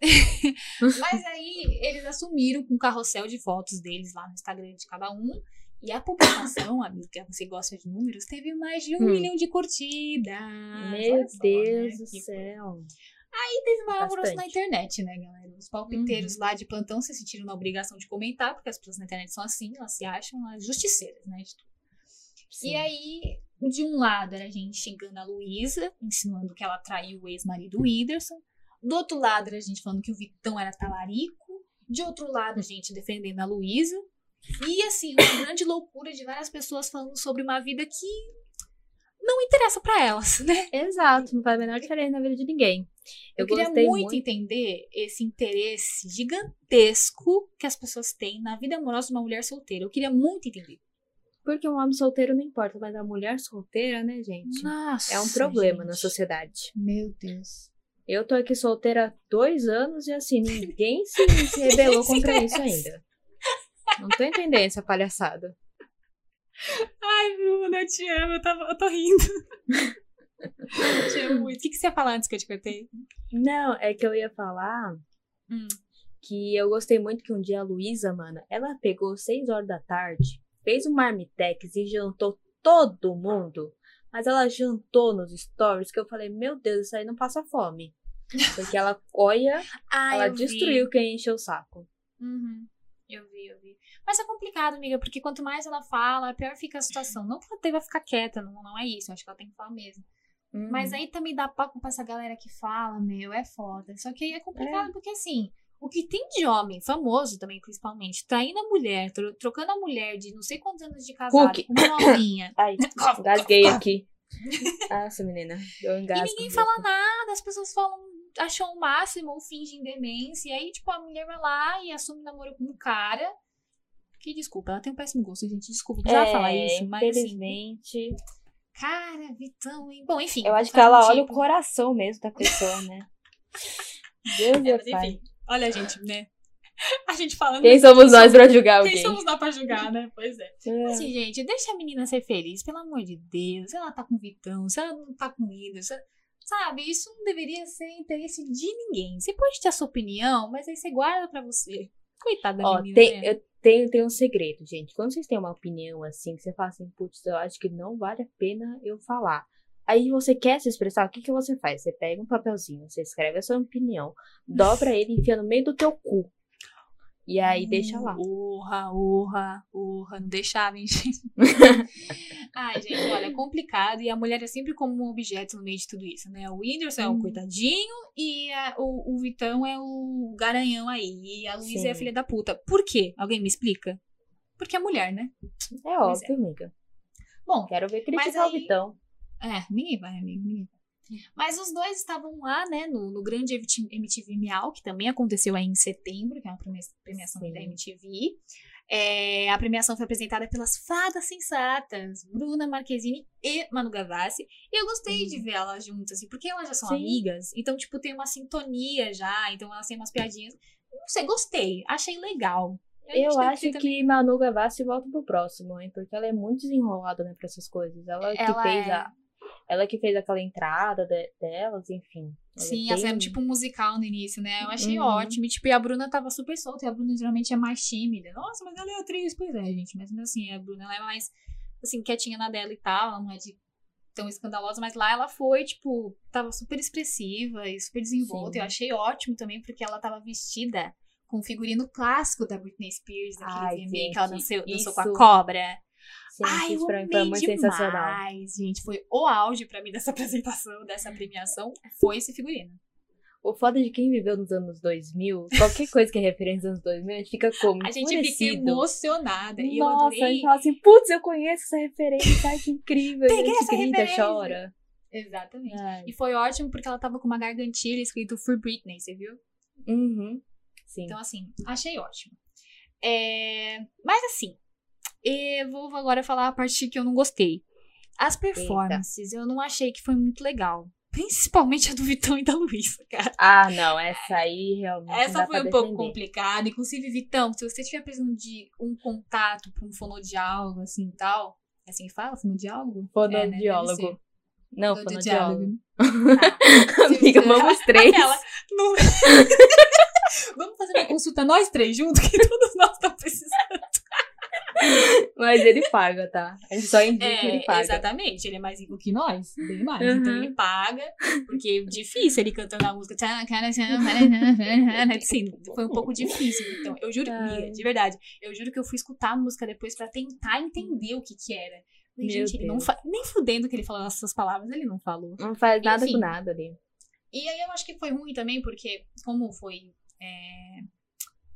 *laughs* Mas aí eles assumiram com um carrossel de fotos deles lá no Instagram de cada um. E a publicação, amiga, você gosta de números, teve mais de um Hum. milhão de curtidas. Meu só, Deus né? do Que céu. teve maior alvoroço na internet, né, galera? Os palpiteiros lá de plantão se sentiram na obrigação de comentar, porque as pessoas na internet são assim, elas se acham as justiceiras, né? De tudo. Sim. E aí, de um lado era a gente xingando a Luísa, insinuando que ela traiu o ex-marido Whindersson. Do outro lado era a gente falando que o Vitão era talarico. De outro lado, a gente defendendo a Luísa. E assim, uma grande loucura de várias pessoas falando sobre uma vida que não interessa pra elas, *laughs* né? Exato, não faz a menor diferença na vida de ninguém. Eu, Eu, queria muito, muito. entender esse interesse gigantesco que as pessoas têm na vida amorosa de uma mulher solteira. Eu queria muito entender. Porque um homem solteiro não importa, mas a mulher solteira, né, gente? Nossa, É um problema gente. na sociedade. Meu Deus. Eu tô aqui solteira há dois anos e assim, *laughs* ninguém se, se rebelou contra isso ainda. Não tô entendendo essa palhaçada. Ai, Bruna, eu te amo, eu, tava, eu tô rindo. eu *laughs* te amo muito. O que, que você ia falar antes que eu te cortei? Não, é que eu ia falar Hum. que eu gostei muito que um dia a Luísa, mano, ela pegou seis horas da tarde, fez um marmitex e jantou todo mundo. Mas ela jantou nos stories que eu falei, meu Deus, isso aí não passa fome. Porque ela, olha, *laughs* ela destruiu Vi. quem encheu o saco. Uhum. Eu vi, eu vi. Mas é complicado, amiga, porque quanto mais ela fala, pior fica a situação. Não que ela deva ficar quieta, não, não é isso. Eu acho que ela tem que falar mesmo. Mas Uhum. aí também dá papo pra essa galera que fala, meu, é foda. Só que aí é complicado porque, assim, o que tem de homem, famoso também, principalmente, traindo a mulher, tro- trocando a mulher de não sei quantos anos de casado Cookie. com uma novinha. *coughs* Ai, *coughs* engasguei aqui. Nossa, menina, eu E engasgo. ninguém fala nada, as pessoas falam, acham o máximo ou fingem demência. E aí, tipo, a mulher vai lá e assume namoro com um cara. Que desculpa, ela tem um péssimo gosto, gente. Desculpa, eu precisava falar isso, mas assim. É, Infelizmente. Cara, Vitão, hein? Bom, enfim. eu acho que ela um olha o tipo- coração mesmo da pessoa, né? *laughs* Deus É, meu mas pai. enfim, olha a gente, né? *laughs* A gente falando. Quem somos nós pra julgar Quem alguém? somos nós pra julgar, né? Pois é. É. Assim, gente, deixa a menina ser feliz, pelo amor de Deus. Se ela tá com Vitão, se ela não tá com Whindersson, sabe? Isso não deveria ser interesse de ninguém. Você pode ter a sua opinião, mas aí você guarda pra você. Coitada da Ó, menina, tem, né? eu tenho, tenho um segredo, gente. Quando vocês têm uma opinião assim, que você fala assim, putz, eu acho que não vale a pena eu falar. Aí você quer se expressar, o que, que você faz? Você pega um papelzinho, você escreve a sua opinião, dobra ele e enfia no meio do teu cu. E aí deixa lá. Urra, urra, urra. Não deixava, hein, gente? *laughs* Ai, gente, olha, é complicado. E a mulher é sempre como um objeto no meio de tudo isso, né? O Whindersson é o Hum. coitadinho e a- o, o Vitão é o garanhão aí. E a Luísa é a filha da puta. Por quê? Alguém me explica? Porque é mulher, né? É Pois óbvio, amiga. Bom, Quero ver criticar o aí- Vitão. é, ninguém vai, amigo. Ninguém. Mas os dois estavam lá, né, no, no grande MTV Miau, que também aconteceu aí em setembro, que é uma premiação Sim. da MTV. É, a premiação foi apresentada pelas fadas sensatas, Bruna Marquezine e Manu Gavassi. E eu gostei uhum. de ver elas juntas, assim, porque elas já são Sim. amigas. Então, tipo, tem uma sintonia já. Então, elas têm umas piadinhas. Não sei, gostei. Achei legal. Eu acho que Manu Gavassi volta pro próximo, hein? Porque ela é muito desenrolada, né, pra essas coisas. Ela, ela que fez é... a ela que fez aquela entrada de, delas, enfim. Sim, elas eram tipo um musical no início, né? Eu achei uhum. ótimo. E, tipo, e a Bruna tava super solta. E a Bruna geralmente é mais tímida. Nossa, mas ela é atriz. Pois é, gente. Mas assim, a Bruna ela é mais, assim, quietinha na dela e tal. Ela não é de tão escandalosa. Mas lá ela foi, tipo, tava super expressiva e super desenvolta. Sim. Eu achei ótimo também, porque ela tava vestida com o figurino clássico da Britney Spears, daquele VMA que ela dançou, dançou com a cobra. Sim, Ai, isso pra mim foi muito demais, sensacional. gente. Foi o auge pra mim dessa *laughs* apresentação, dessa premiação, foi esse figurino. O foda de quem viveu nos anos 2000, qualquer coisa que é referência aos anos 2000, a gente fica como? A gente fica emocionada. E Nossa, eu adorei... a gente fala assim, putz, eu conheço essa referência, ai que incrível. Peguei a gente grita, chora. Exatamente. Ai. E foi ótimo porque ela tava com uma gargantilha escrito For Britney, você viu? Uhum. Sim. Então, assim, achei ótimo. É... Mas, assim, e vou agora falar a parte que eu não gostei. As performances, Eita. eu não achei que foi muito legal. Principalmente a do Vitão e da Luísa, cara. Ah, não, essa aí realmente. Essa foi um pouco complicada. Inclusive, Vitão, se você estiver precisando de um contato para um fonodiálogo, assim e tal. É assim que fala? Fonodiálogo? Fonodiólogo. É, né? Não, fonodiálogo. Ah, *laughs* Amiga, vamos três. Aquela, não... *laughs* vamos fazer uma consulta nós três juntos, que todos nós estamos precisando. *laughs* Mas ele paga, tá? A gente só indica é, que ele paga. Exatamente, ele é mais rico que nós, bem mais. Uhum. Então ele paga, porque é difícil ele cantando a música. Assim, foi um pouco difícil. Então, eu juro, Mia, de verdade, eu juro que eu fui escutar a música depois pra tentar entender o que que era. Falei, gente, ele não fa... nem fudendo que ele falou essas palavras, ele não falou. Não faz nada Enfim, com nada ali. E aí eu acho que foi ruim também, porque como foi. É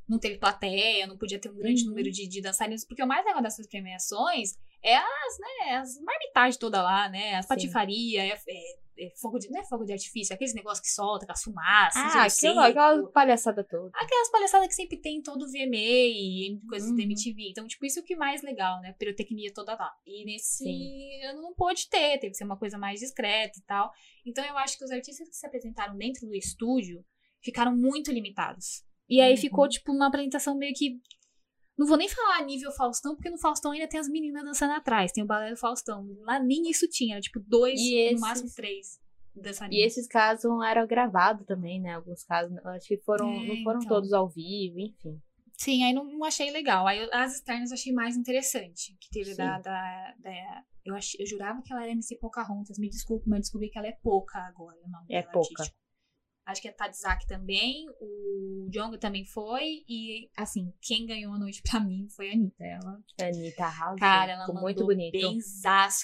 não teve plateia, não podia ter um grande uhum. número de, de dançarinos, porque o mais legal dessas premiações é as, né, as marmitagens toda lá, né, as patifarias, é, é, é, fogo de, não é fogo de artifício, é aqueles negócios que solta, com as fumaças, ah, aquela, aquela palhaçada toda. Aquelas palhaçadas que sempre tem em todo o VMA e coisas uhum. da MTV, então, tipo, isso é o que mais legal, né, pirotecnia toda lá. E nesse ano não pôde ter, teve que ser uma coisa mais discreta e tal. Então, eu acho que os artistas que se apresentaram dentro do estúdio ficaram muito limitados. E aí uhum. ficou, tipo, uma apresentação meio que. Não vou nem falar nível Faustão, porque no Faustão ainda tem as meninas dançando atrás, tem o balé do Faustão. Lá nem isso tinha, era tipo dois, e no esses... máximo três. E esses casos eram gravados também, né? Alguns casos, acho que foram, é, não foram então... todos ao vivo, enfim. Sim, aí não, não, achei legal. Aí as externas eu achei mais interessante. Que teve da, da, da, eu, achei, eu jurava que ela era MC Pocahontas. Me desculpe, mas eu descobri que ela é pouca agora. Não, é pouca. Acho que a Tadzak também, o Jonga também foi. E, assim, quem ganhou a noite pra mim foi a Anitta. Ela, a Anitta arrasou. Cara, ela mandou muito bonito. bem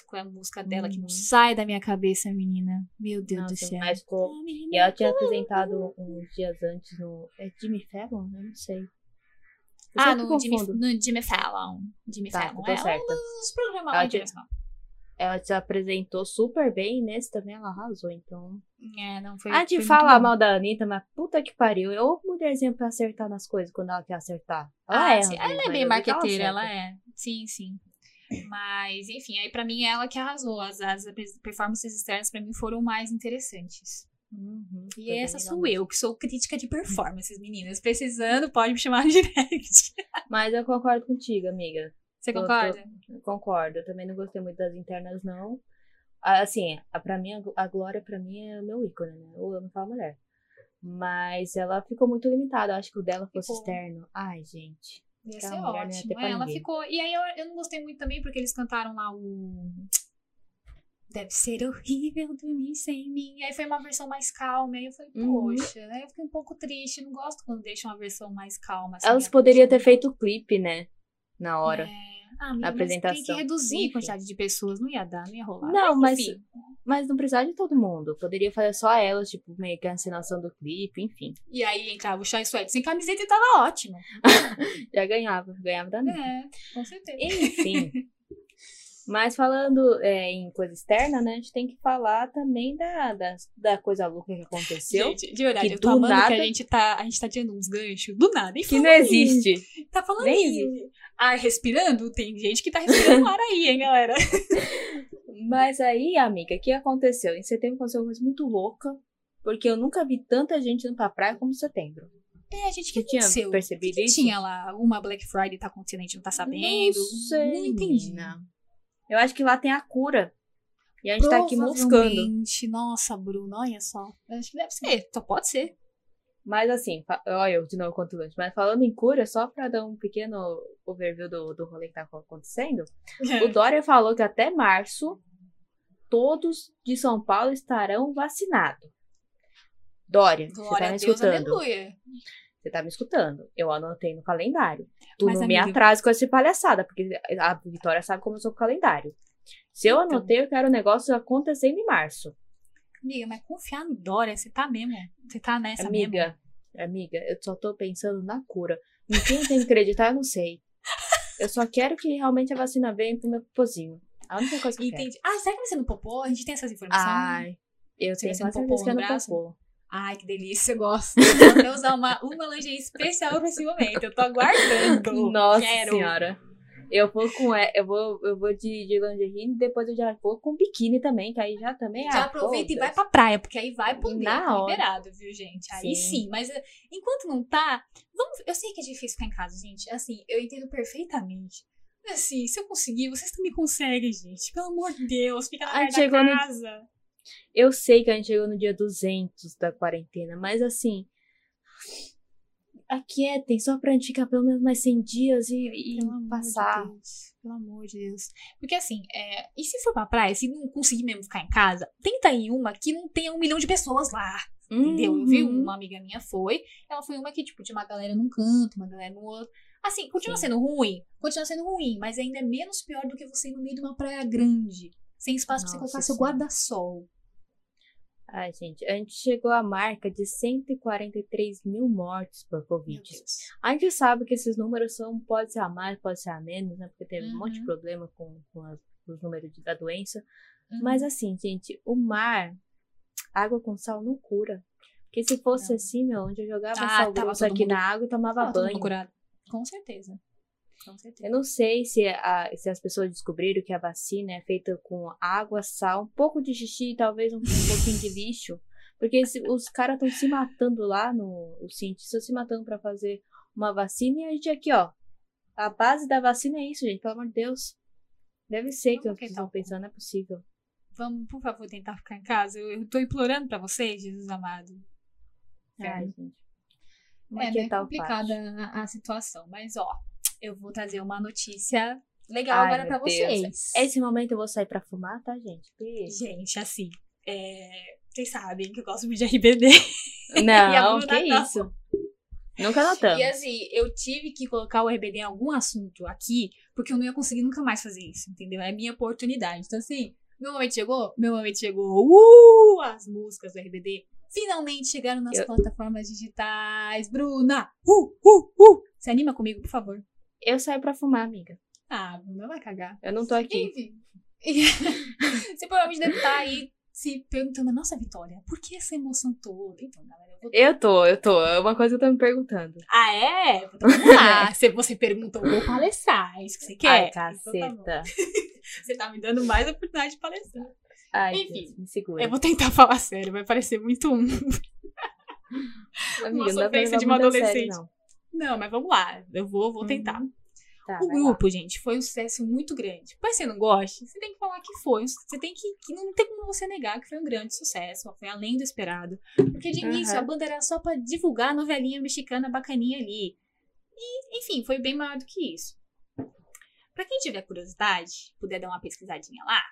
com a música dela, que não uhum. sai da minha cabeça, menina. Meu Deus Nossa, do céu. Mas ficou... E ela tinha apresentado uns dias antes no... É Jimmy Fallon? Eu não sei. Eu ah, no Jimmy, no Jimmy Fallon. Jimmy tá, Fallon. É certo. um dos programas lá internacional ela se apresentou super bem, nesse também ela arrasou, então. É, não foi. Ah, de falar mal da Anitta, mas puta que pariu. Eu mulherzinha pra acertar nas coisas quando ela quer acertar. Ela ah, é. Sim. Ela é bem marqueteira, ela, ela é. Sim, sim. Mas, enfim, aí pra mim é ela que arrasou. As, as performances externas pra mim foram mais interessantes. Uhum, e essa sou eu, que sou crítica de performances, meninas. Precisando, pode me chamar de direct. *laughs* Mas eu concordo contigo, amiga. Você concorda? Tô, concordo. Eu também não gostei muito das internas, não. Assim, a, pra mim, a Glória, pra mim, é o meu ícone, né? Eu amo aquela mulher. Mas ela ficou muito limitada. Eu acho que o dela fosse ficou. externo. Ai, gente. Ia ser ótimo. É, ela ficou. E aí eu, eu não gostei muito também, porque eles cantaram lá o. Deve ser horrível dormir sem mim. Aí foi uma versão mais calma. Aí eu falei, uhum. poxa, né? Eu fiquei um pouco triste. Não gosto quando deixam uma versão mais calma. Assim, Elas poderiam ter feito o clipe, né? Na hora. É. Ah, apresentação. Tem que reduzir enfim. a quantidade de pessoas, não ia dar, não ia rolar. Não, mas, mas não precisava de todo mundo. Poderia fazer só elas, tipo, meio que a encenação do clipe, enfim. E aí entrava o Chai Suede sem camiseta e tava ótimo. *laughs* Já ganhava, ganhava da É, com certeza. Enfim. *laughs* Mas falando é, em coisa externa, né? A gente tem que falar também da, da, da coisa louca que aconteceu. Gente, de verdade, que eu tô do nada- que a gente tá, a gente tá tirando uns ganchos do nada. Que não existe. Tá falando Nem em ar respirando? Tem gente que tá respirando ar aí, hein, galera? *laughs* Mas aí, amiga, o que aconteceu? Em setembro aconteceu uma coisa muito louca. Porque eu nunca vi tanta gente indo pra praia como em setembro. É, gente, o que tinha percebido que isso? tinha lá? Uma Black Friday tá acontecendo, a gente não tá sabendo. Não sei, não entendi. menina. Eu acho que lá tem a cura. E a gente tá aqui moscando. Provavelmente. Nossa, Bruno, olha só. Eu Acho que deve ser, só pode ser. Mas assim, olha eu de novo quanto antes. Mas falando em cura, só pra dar um pequeno overview do, do rolê que tá acontecendo. O Dória falou que até março todos de São Paulo estarão vacinados. Dória, você tá Glória me Deus, escutando? aleluia. Você tá me escutando? Eu anotei no calendário. Tu Mas, não me amiga- atrase com essa palhaçada, porque a Vitória sabe como eu sou com o calendário. Se eu Então. anotei, eu quero o negócio acontecendo em março. Amiga, mas confiar no Dória, você tá mesmo? Você tá nessa mesmo? Amiga, amiga, eu só tô pensando na cura. Em quem tenho que acreditar, eu não sei. Eu só quero que realmente a vacina venha pro meu pozinho. A única coisa que eu quero. Entendi. Ah, será que vai ser no popô? A gente tem essas informações? Ai, eu tenho quase certeza que é no braço? popô. Ai, que delícia, eu gosto. Vou até usar uma, uma lingerie especial pra esse momento. Eu tô aguardando. Nossa Quero. senhora. Eu vou com é, eu vou, eu vou de, de lingerie e depois eu já vou com biquíni também, que aí já também Já ah, aproveita e vai pra praia, porque aí vai poder, Na tá hora. liberado, viu, gente? Aí Sim. sim, mas eh, enquanto não tá, vamos, eu sei que é difícil ficar em casa, gente. Assim, eu entendo perfeitamente. Mas, Assim, se eu conseguir, vocês também conseguem, gente. Pelo amor de Deus, fica na A gente merda da chegou no- casa. Eu sei que a gente chegou no dia 200 da quarentena, mas assim. Aquietem, só pra gente ficar pelo menos mais 100 dias e, e Pelo amor passar. de Deus. Pelo amor de Deus. Porque assim, é, e se for pra praia, se não conseguir mesmo ficar em casa, tenta ir uma que não tenha um milhão de pessoas lá. Entendeu? Eu vi Uhum. uma amiga minha foi. Ela foi uma que, tipo, tinha uma galera num canto, uma galera no outro. Assim, continua Sim. sendo ruim, continua sendo ruim, mas ainda é menos pior do que você ir no meio de uma praia grande, sem espaço pra você colocar seu sim. guarda-sol. Ai, gente, a gente chegou à marca de 143 mil mortes por Covid. A gente sabe que esses números são, pode ser a mais, pode ser a menos, né? Porque teve um monte de Uhum. problema com, com as- os números de- da doença. Uhum. Mas assim, gente, o mar, água com sal não cura. Porque se fosse Não. assim, meu, onde eu jogava Ah, sal tava grosso todo aqui mundo- na água e tomava banho. Com certeza. Com certeza. Eu não sei se, a- se as pessoas descobriram que a vacina é feita com água, sal, um pouco de xixi e talvez um, um pouquinho de lixo. Porque esse- os caras estão se matando lá, no, os cientistas se matando pra fazer uma vacina e a gente aqui, ó. A base da vacina é isso, gente, pelo amor de Deus. Deve ser que Vamos pessoas tentar estão pensando, não é possível. Vamos, por favor, tentar ficar em casa. Eu, eu tô implorando pra vocês, Jesus amado. Ai, Sério. gente. É que tal complicada a situação. Mas, ó, eu vou trazer uma notícia legal Ai, agora Deus. vocês. Esse momento eu vou sair pra fumar, tá, gente? Gente, assim, é, vocês sabem que eu gosto muito de RBD. *laughs* Não, que não. isso. Nunca notamos. E assim, eu tive que colocar o RBD em algum assunto aqui, porque eu não ia conseguir nunca mais fazer isso, entendeu? É a minha oportunidade. Então, assim, meu momento chegou? Meu momento chegou. Uh! As músicas do RBD finalmente chegaram nas Eu- plataformas digitais. Bruna! Uh! Uh! Uh! Se anima comigo, por favor. Eu saio pra fumar, amiga. Ah, Bruna vai cagar. Eu não tô aqui. Enfim. Você *laughs* provavelmente deve estar aí se perguntando, nossa, Vitória, por que essa emoção toda? Então, galera, eu vou Eu tô, eu tô. É uma coisa que eu tô me perguntando. Ah, é? Então vamos lá. Se você perguntou, eu vou palestrar. É isso que você quer? Ai, Então tá caceta. *laughs* você tá me dando mais oportunidade de palestrar. Ai, Enfim, Deus, me segura. Eu vou tentar *laughs* falar sério, vai parecer muito um. Amiga, uma não sofrência de uma muito a sério, adolescente. não. Não, mas vamos lá. Eu vou, vou Uhum. tentar. Tá, o vai lá. grupo, gente, foi um sucesso muito grande. Mas você não gosta, você tem que falar que foi. Você tem que, que. Não tem como você negar que foi um grande sucesso. Foi além do esperado. Porque de início Aham. a banda era só pra divulgar a novelinha mexicana bacaninha ali. E, enfim, foi bem maior do que isso. Pra quem tiver curiosidade, puder dar uma pesquisadinha lá,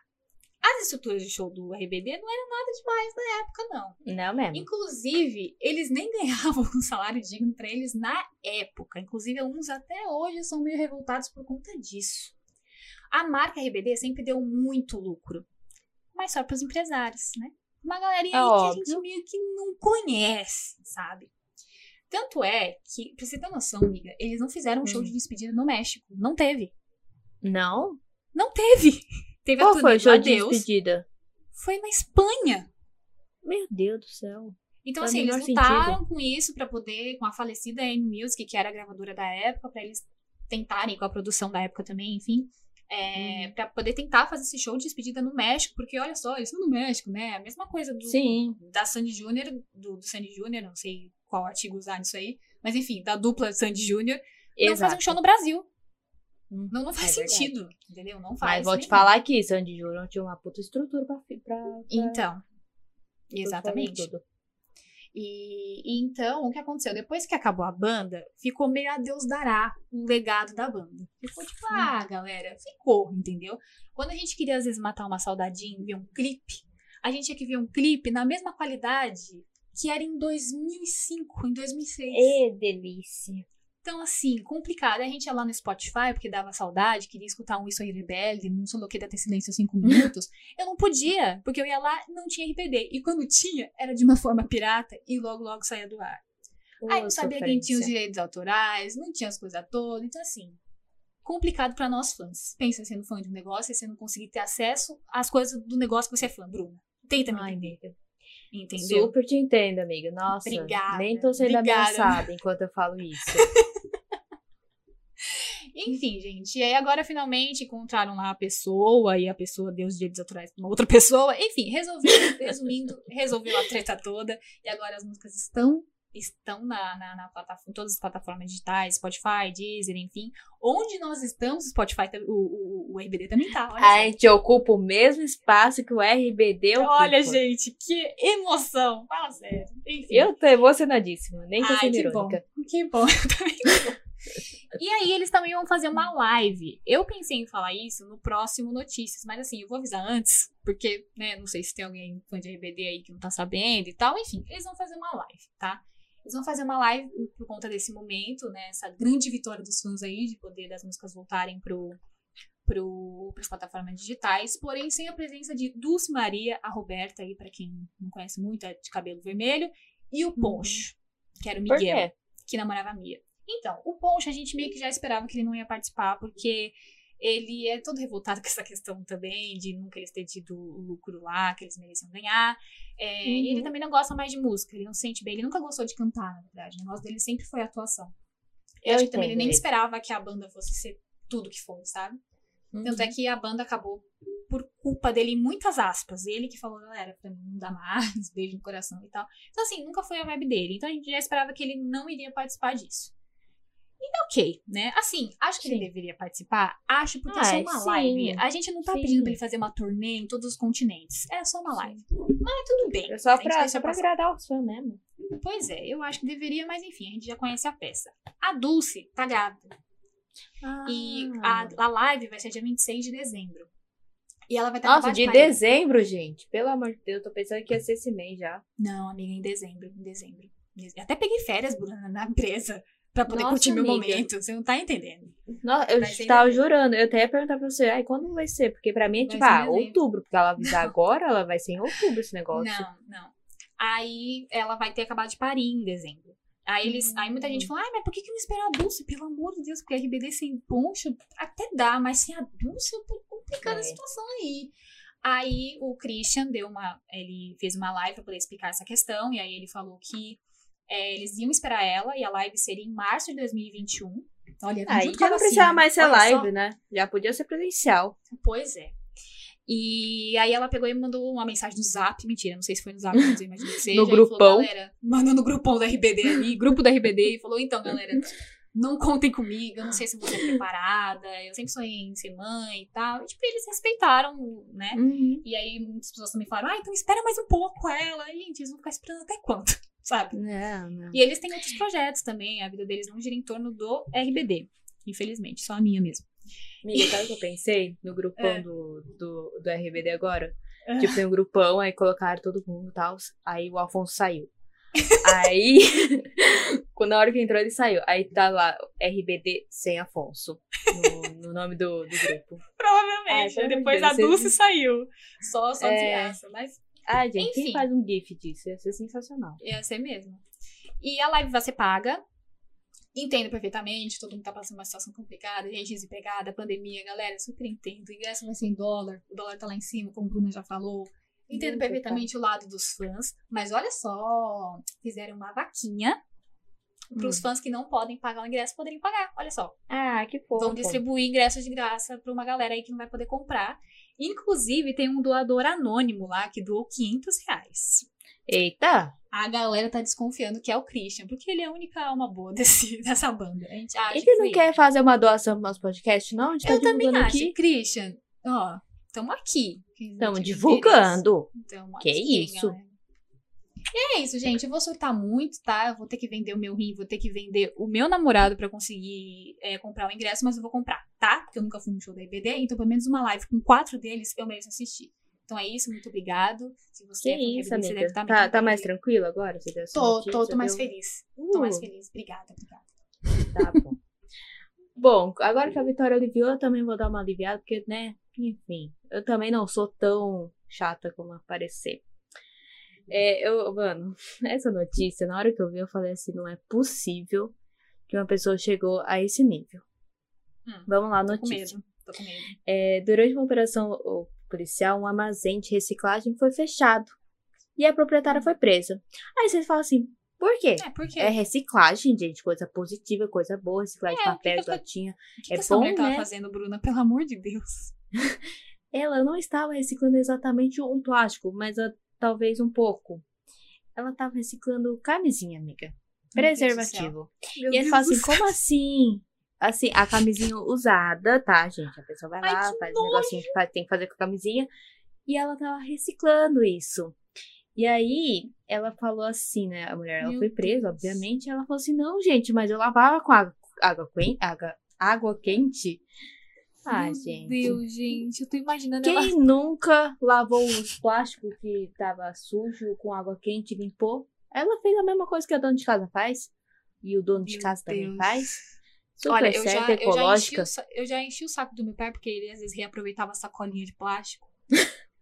as estruturas de show do RBD não eram nada demais na época, não. Não mesmo. Inclusive, eles nem *laughs* ganhavam um salário digno pra eles na época. Inclusive, alguns até hoje são meio revoltados por conta disso. A marca RBD sempre deu muito lucro, mas só para os empresários, né? Uma galerinha É aí que a gente meio que não conhece, sabe? Tanto é que, pra você ter noção, amiga, eles não fizeram um show Hum. de despedida no México. Não teve. Não? Não teve. Teve Qual a foi turnê o do Adeus. despedida? Foi na Espanha. Meu Deus do céu. Então, Faz assim, eles lutaram com isso pra poder, com a falecida Amy Music, que era a gravadora da época, pra eles tentarem, com a produção da época também, enfim, é, Uhum. pra poder tentar fazer esse show de despedida no México, porque olha só, eles estão no México, né? A mesma coisa do, Sim. da Sandy Júnior, do, do Sandy Júnior, não sei qual artigo usar nisso aí, mas enfim, da dupla Sandy Júnior, não fazer um show no Brasil. Não, não faz é sentido, entendeu? Não faz. Mas vou te nenhum. falar aqui, Sandy Júnior tinha uma puta estrutura pra... pra, pra Então, exatamente. E, e então, o que aconteceu? Depois que acabou a banda, ficou meio a Deus dará o legado da banda. Ficou tipo, ah, galera, ficou, entendeu? Quando a gente queria às vezes matar uma saudadinha e ver um clipe, a gente tinha que ver um clipe na mesma qualidade que era em 2005, em 2006. Ê, delícia. Então, assim, complicado. A gente ia lá no Spotify, porque dava saudade, queria escutar um Isso aí Rebelde, não sou louqueira ter silêncio cinco *laughs* minutos. Eu não podia, porque eu ia lá não tinha RPD. E quando tinha, era de uma forma pirata e logo, logo saía do ar. Aí Ô, não sabia quem tinha os direitos autorais, não tinha as coisas todas. Então, assim, complicado pra nós fãs. Pensa sendo fã de um negócio e você não conseguir ter acesso às coisas do negócio que você é fã, Bruna. Tenta me Ai, entender. Entendeu? Super te entendo, amiga. Nossa, Obrigada, nem tô sendo obrigada. ameaçada enquanto eu falo isso. *laughs* Enfim, gente. E aí agora finalmente encontraram lá a pessoa e a pessoa deu os direitos autorais pra uma outra pessoa. Enfim, resolveu, resumindo, resolveu a treta toda. E agora as músicas estão estão na, na, na plataforma, todas as plataformas digitais, Spotify, Deezer, enfim. Onde nós estamos, Spotify, o, o, o RBD também tá. A gente ocupa o mesmo espaço que o RBD ocupa. olha gente, que emoção. Fala sério. Enfim. Eu tô emocionadíssima, nem tô Ai, sendo que bom. irônica. Que bom, *laughs* eu também tô. E aí, eles também vão fazer uma live. Eu pensei em falar isso no próximo Notícias, mas assim, eu vou avisar antes, porque, né, não sei se tem alguém fã de RBD aí que não tá sabendo e tal. Enfim, eles vão fazer uma live, tá? Eles vão fazer uma live por conta desse momento, né? Essa grande vitória dos fãs aí, de poder das músicas voltarem pro, pro, pras plataformas digitais, porém sem a presença de Dulce Maria, a Roberta aí, pra quem não conhece muito, é de cabelo vermelho, e o Poncho, que era o Miguel que namorava a Mia. Então, o Poncho, a gente meio que já esperava que ele não ia participar, porque ele é todo revoltado com essa questão também, de nunca eles terem tido o lucro lá, que eles mereciam ganhar. É, E ele Uhum. também não gosta mais de música, ele não se sente bem, ele nunca gostou de cantar, na verdade. O negócio dele sempre foi a atuação. Eu, Eu acho que também ele nem esperava que a banda fosse ser tudo que foi, sabe? Tanto é que a banda acabou por culpa dele, em muitas aspas. Ele que falou, galera, pra mim não dá mais, *laughs* beijo no coração e tal. Então, assim, nunca foi a vibe dele. Então a gente já esperava que ele não iria participar disso. E ok, né? Assim, acho que ele Sim. deveria participar. Acho, porque é só uma sim. live. A gente não tá Sim. pedindo pra ele fazer uma turnê em todos os continentes. É só uma live. Mas tudo bem. É só a pra, só pra agradar os fãs mesmo. Pois é, eu acho que deveria, mas enfim, a gente já conhece a peça. A Dulce tá grávida. E Ah. a, a live vai ser dia 26 de dezembro. E ela vai estar Nossa, de dezembro, gente. Pelo amor de Deus, tô pensando que ia ser esse mês já. Não, amiga, em dezembro, em dezembro. Eu até peguei férias, Bruna, na empresa. Pra poder Nossa, curtir meu amiga. momento. Você não tá entendendo. Nossa, eu Vai em tava jurando. Eu até ia perguntar pra você, ai, quando vai ser? Porque pra mim é tipo, ah, outubro. Porque ela avisar *laughs* agora, ela vai ser em outubro esse negócio. Não, não. Aí ela vai ter acabado de parir em dezembro. Aí eles. Aí muita Hum. gente falou, ai, mas por que, que não esperar a Dulce? Pelo amor de Deus, porque a RBD sem poncho até dá, mas sem a Dulce é complicada a É. situação aí. Aí o Christian deu uma. Ele fez uma live pra poder explicar essa questão, e aí ele falou que é, eles iam esperar ela, e a live seria em março de 2021. Olha, Aí junto com a já não vacina. precisava mais ser Olha só. live, né? Já podia ser presencial. Pois é. E aí ela pegou e mandou uma mensagem no zap, mentira, não sei se foi no zap, mas eu imagino que *laughs* seja. No e falou, grupão. galera, mandou no grupão da RBD ali, grupo da RBD, e falou, então, galera, não contem comigo, eu não sei se você é preparada, eu sempre sonhei em ser mãe e tal. E, tipo, eles respeitaram, né? Uhum. E aí muitas pessoas também falaram, ah, então espera mais um pouco ela. E, gente, eles vão ficar esperando até quando, sabe? Não, não. E eles têm outros projetos também, a vida deles não gira em torno do RBD, infelizmente, só a minha mesmo. Amiga, sabe o que eu pensei no grupão É. do, do, do RBD agora? É. Tipo, tem um grupão, aí colocaram todo mundo e tal. Aí o Alfonso saiu. *laughs* aí, *laughs* quando na hora que entrou, ele saiu. Aí tá lá, RBD sem Afonso. No, no nome do, do grupo. Provavelmente. Depois a Dulce saiu. Só, só É. desgraça. Mas Ah, gente, Enfim. quem faz um GIF disso? Ia ser sensacional. ia ser mesmo. E a live vai ser paga. Entendo perfeitamente, todo mundo tá passando uma situação complicada, gente desempregada, pandemia, galera, super entendo. O ingresso vai ser em dólar, o dólar tá lá em cima, como o Bruna já falou. Entendo Muito perfeitamente o lado dos fãs, mas olha só, fizeram uma vaquinha para os Hum. fãs que não podem pagar o ingresso poderem pagar. Olha só, Ah, que fofo. vão distribuir ingressos de graça para uma galera aí que não vai poder comprar. Inclusive, tem um doador anônimo lá que doou 500 reais. Eita! A galera tá desconfiando que é o Christian, porque ele é a única alma boa *laughs* desse, dessa banda. A gente acha Ele que não foi quer fazer uma doação pro nosso podcast, não? Tá Eu também divulgando acho. aqui. Christian, ó, estamos aqui. Tiver divulgando. tamo Que aqui, isso? galera. E é isso, gente. Eu vou surtar muito, tá? Eu vou ter que vender o meu rim, vou ter que vender o meu namorado pra conseguir é, comprar o ingresso, mas eu vou comprar, tá? Porque eu nunca fui no show da IBD, então pelo menos uma live com quatro deles eu mereço assistir. Então é isso, muito obrigado. Se você Que é isso, IBD, você amiga. deve estar Tá, tá mais tranquilo agora? Você deu Tô, notícia, tô, tô mais deu- feliz. Tô mais Uh, feliz. Obrigada, obrigada. Tá bom. bom, agora que a Vitória aliviou, eu também vou dar uma aliviada, porque, né, enfim, eu também não sou tão chata como aparecer. É, eu, mano, *laughs* essa notícia, na hora que eu vi, eu falei assim, não é possível que uma pessoa chegou a esse nível. Hum, Vamos lá, Tô com notícia. medo. Tô com medo. É, durante uma operação policial, um armazém de reciclagem foi fechado. E a proprietária foi presa. Aí vocês falam assim, por quê? É, por quê? É reciclagem, gente, coisa positiva, coisa boa, reciclagem de É, o que papel, que de latinha. Que, que é essa bom, mulher tava né? fazendo, Bruna? Pelo amor de Deus. *laughs* Ela não estava reciclando exatamente um plástico, mas ah, talvez um pouco. Ela estava reciclando camisinha, amiga. Meu Preservativo. E ele Deus fala do assim, como assim? Assim, a camisinha usada, tá, gente? A pessoa vai Ai, lá, faz um negocinho que faz- tem que fazer com a camisinha. E ela tava reciclando isso. E aí, ela falou assim, né? A mulher, ela Meu foi presa, Deus. obviamente. Ela falou assim, não, gente, mas eu lavava com água, água, água, água quente. Ah, Meu gente. Deus, gente, eu tô imaginando ela. Quem nunca lavou os plásticos que tava sujo com água quente e limpou? Ela fez a mesma coisa que a dona de casa faz. E o dono de Meu casa também Deus. faz. Super Olha, eu já, certa, eu, já enchi ecológica. o, eu já enchi o saco do meu pai, porque ele às vezes reaproveitava a sacolinha de plástico. *laughs*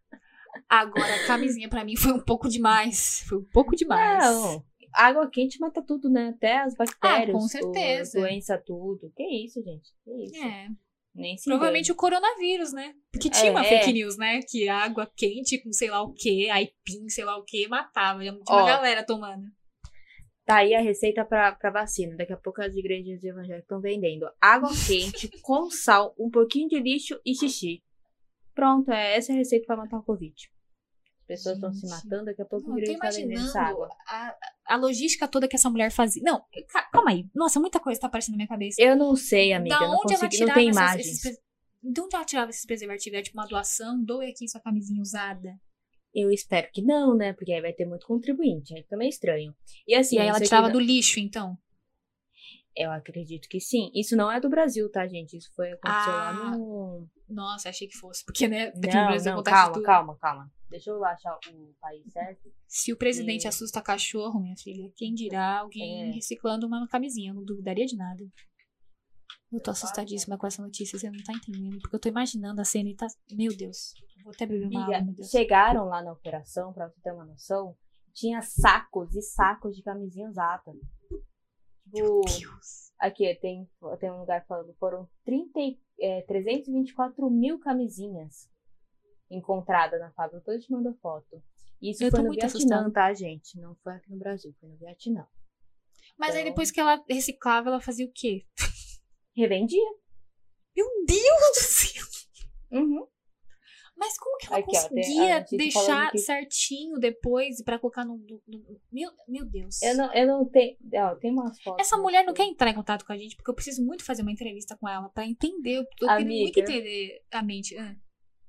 Agora, a camisinha pra mim foi um pouco demais. Foi um pouco demais. Não, água quente mata tudo, né? Até as bactérias. Ah, com o- certeza. doença, tudo. Que isso, gente? Que isso? É, Nem se provavelmente o coronavírus, né? Porque tinha uma É. fake news, né? Que água quente com sei lá o que, aipim, sei lá o que, matava. Já tinha uma Ó. galera tomando. Tá aí a receita pra, pra vacina. Daqui a pouco as igrejas evangélicas estão vendendo água quente *laughs* com sal, um pouquinho de lixo e xixi. Pronto, é essa é a receita pra matar o Covid. As pessoas estão se matando, daqui a pouco Não, tá vendendo essa imaginando água. a, a logística toda que essa mulher fazia. Não, ca- calma aí. Nossa, muita coisa tá aparecendo na minha cabeça. Eu não sei, amiga. da eu não onde ela consegui, não tem essas- imagens. esses De onde ela tirava esses preservativos? É tipo uma doação? Doe aqui sua camisinha usada. Eu espero que não, né? Porque aí vai ter muito contribuinte. Aí também é estranho. E assim, e aí ela tirava do lixo, então. Eu acredito que sim. Isso não é do Brasil, tá, gente? Isso foi aconteceu Ah, lá no. Nossa, achei que fosse. Porque, né? Aqui no Não, Brasil não, calma, tudo. calma, calma. Deixa eu achar o país certo. Se o presidente E- assusta cachorro, minha filha, quem dirá alguém É. reciclando uma camisinha? Eu não duvidaria de nada. Eu tô assustadíssima com essa notícia, você não tá entendendo. Porque eu tô imaginando a cena e tá. Meu Deus. Vou até beber uma Amiga, água, meu Deus. chegaram lá na operação, pra você ter uma noção, tinha sacos e sacos de camisinha usada. Tipo, aqui tem, tem um lugar falando, foram 30, e- é, 324 mil camisinhas encontradas na fábrica. Depois eu te mando foto. Isso Eu foi no muito Vietnã, assustada. tá, gente? Não foi aqui no Brasil, foi no Vietnã. Mas aí Então- depois que ela reciclava, ela fazia o quê? Revendia. Meu Deus do céu! Uhum. Mas como que ela Aqui, ó, tem conseguia notícia deixar que- certinho depois pra colocar no, no- no- Meu, meu Deus. Eu não, eu não tenho. Ó, tem umas fotos. Essa mulher não quer entrar em contato com a gente, porque eu preciso muito fazer uma entrevista com ela pra entender. Eu queria muito entender a mente. Ah,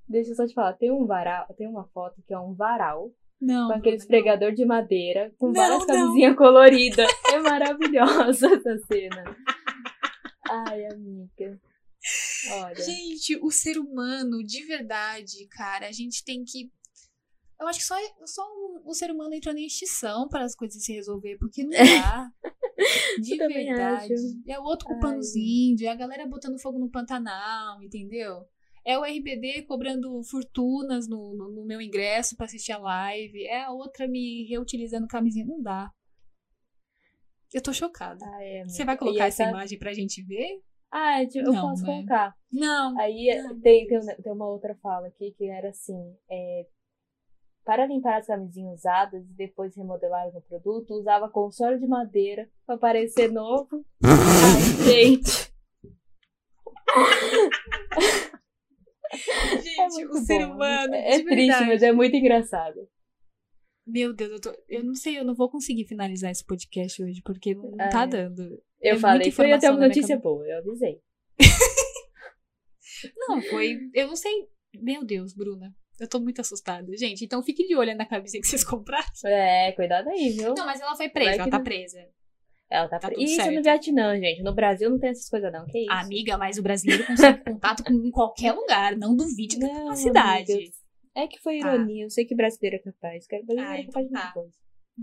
Deixa eu só te falar, tem um varal, tem uma foto que é um varal Não. com aqueles não. pregador de madeira com Não, várias camisinhas *laughs* coloridas. É maravilhosa *laughs* essa cena. Ai, amiga. Olha. Gente, o ser humano, de verdade, cara, a gente tem que. Eu acho que só, só o, o ser humano entrando em extinção para as coisas se resolver, porque não dá. *laughs* De verdade. acho. É o outro culpando os índios, é a galera botando fogo no Pantanal, entendeu? É o RBD cobrando fortunas no, no, no meu ingresso para assistir a live. É a outra me reutilizando camisinha. Não dá. Eu tô chocada. Ai, amiga. Você vai colocar essa essa- imagem pra gente ver? Ah, tipo, eu Não, posso né? colocar. Não. Aí tem, tem, tem uma outra fala aqui que era assim: é, para limpar as camisinhas usadas e depois remodelar no produto, usava console de madeira para parecer novo. *laughs* Ai, gente. *laughs* *laughs* Gente, É o ser bom. humano. É triste, mas é muito engraçado. Meu Deus, eu, tô, eu não sei, eu não vou conseguir finalizar esse podcast hoje, porque não tá Ah, é. dando. Eu É falei que eu ia ter informação uma notícia boa, eu avisei. *laughs* Não, foi. Eu não sei. Meu Deus, Bruna. Eu tô muito assustada. Gente, então fique de olho na camisinha que vocês compraram. É, cuidado aí, viu? Não, mas ela foi presa, Vai ela tá não- presa. Ela tá, tá pre- Isso certo. no Vietnã, gente. No Brasil não tem essas coisas, não. Que isso? Amiga, mas o brasileiro consegue *laughs* contato com em qualquer lugar. Não duvide da capacidade. amiga. É que foi Tá. ironia. Eu sei que brasileiro é capaz. Que brasileiro Ah, é capaz de então muita tá. coisa.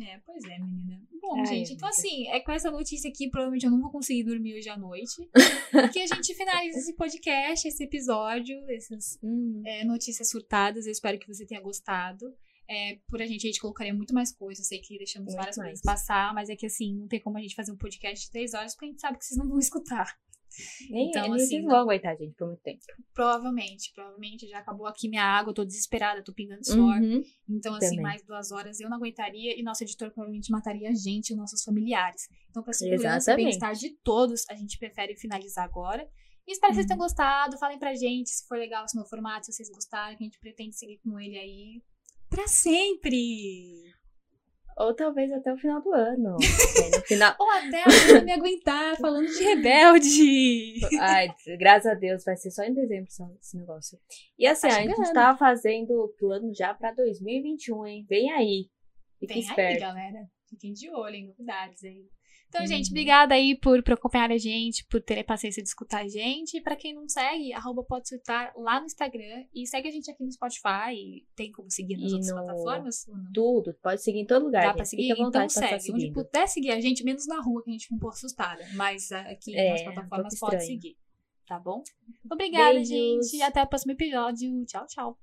É, pois é, menina. Bom, Ai, gente, então amiga. assim, é com essa notícia aqui, provavelmente eu não vou conseguir dormir hoje à noite. *laughs* que a gente finaliza esse podcast, esse episódio, essas Hum. é, notícias surtadas. Eu espero que você tenha gostado. É, por a gente, a gente colocaria muito mais coisas. Eu sei que deixamos Muito várias mais. coisas passar, mas é que assim, não tem como a gente fazer um podcast de três horas, porque a gente sabe que vocês não vão *laughs* escutar. Nem, Então, nem assim, vocês não- vão aguentar, gente, por muito tempo. Provavelmente, provavelmente já acabou aqui minha água, eu tô desesperada, tô pingando suor. Uhum. Então, assim, Também. mais duas horas eu não aguentaria e nosso editor provavelmente mataria a gente e os nossos familiares. Então, pra segurança e bem-estar de todos, a gente prefere finalizar agora. E espero que vocês Uhum. tenham gostado. Falem pra gente se for legal esse novo formato, se vocês gostaram, que a gente pretende seguir com ele aí pra sempre. Ou talvez até o final do ano. *laughs* Aí no final. Ou até a me aguentar *laughs* falando de rebelde. Ai, graças a Deus, vai ser só em dezembro só esse negócio. E assim, Tá a gente tava fazendo plano já pra 2021, hein? Vem aí. Fique Vem aí, esperto. galera. Fiquem de olho em novidades aí. Então, gente, Uhum. obrigada aí por, por acompanhar a gente, por terem paciência de escutar a gente. E pra quem não segue, arroba pode surtar lá no Instagram. E segue a gente aqui no Spotify. Tem como seguir nas E outras no- plataformas? Tudo, pode seguir em todo lugar. Dá pra seguir? Vontade Então segue. Onde puder seguir a gente, menos na rua, que a gente fica um pouco assustada. Mas ah, aqui É, nas um plataformas pouco pode seguir. Tá bom? Obrigada, Beijos. gente. E até o próximo episódio. Tchau, tchau.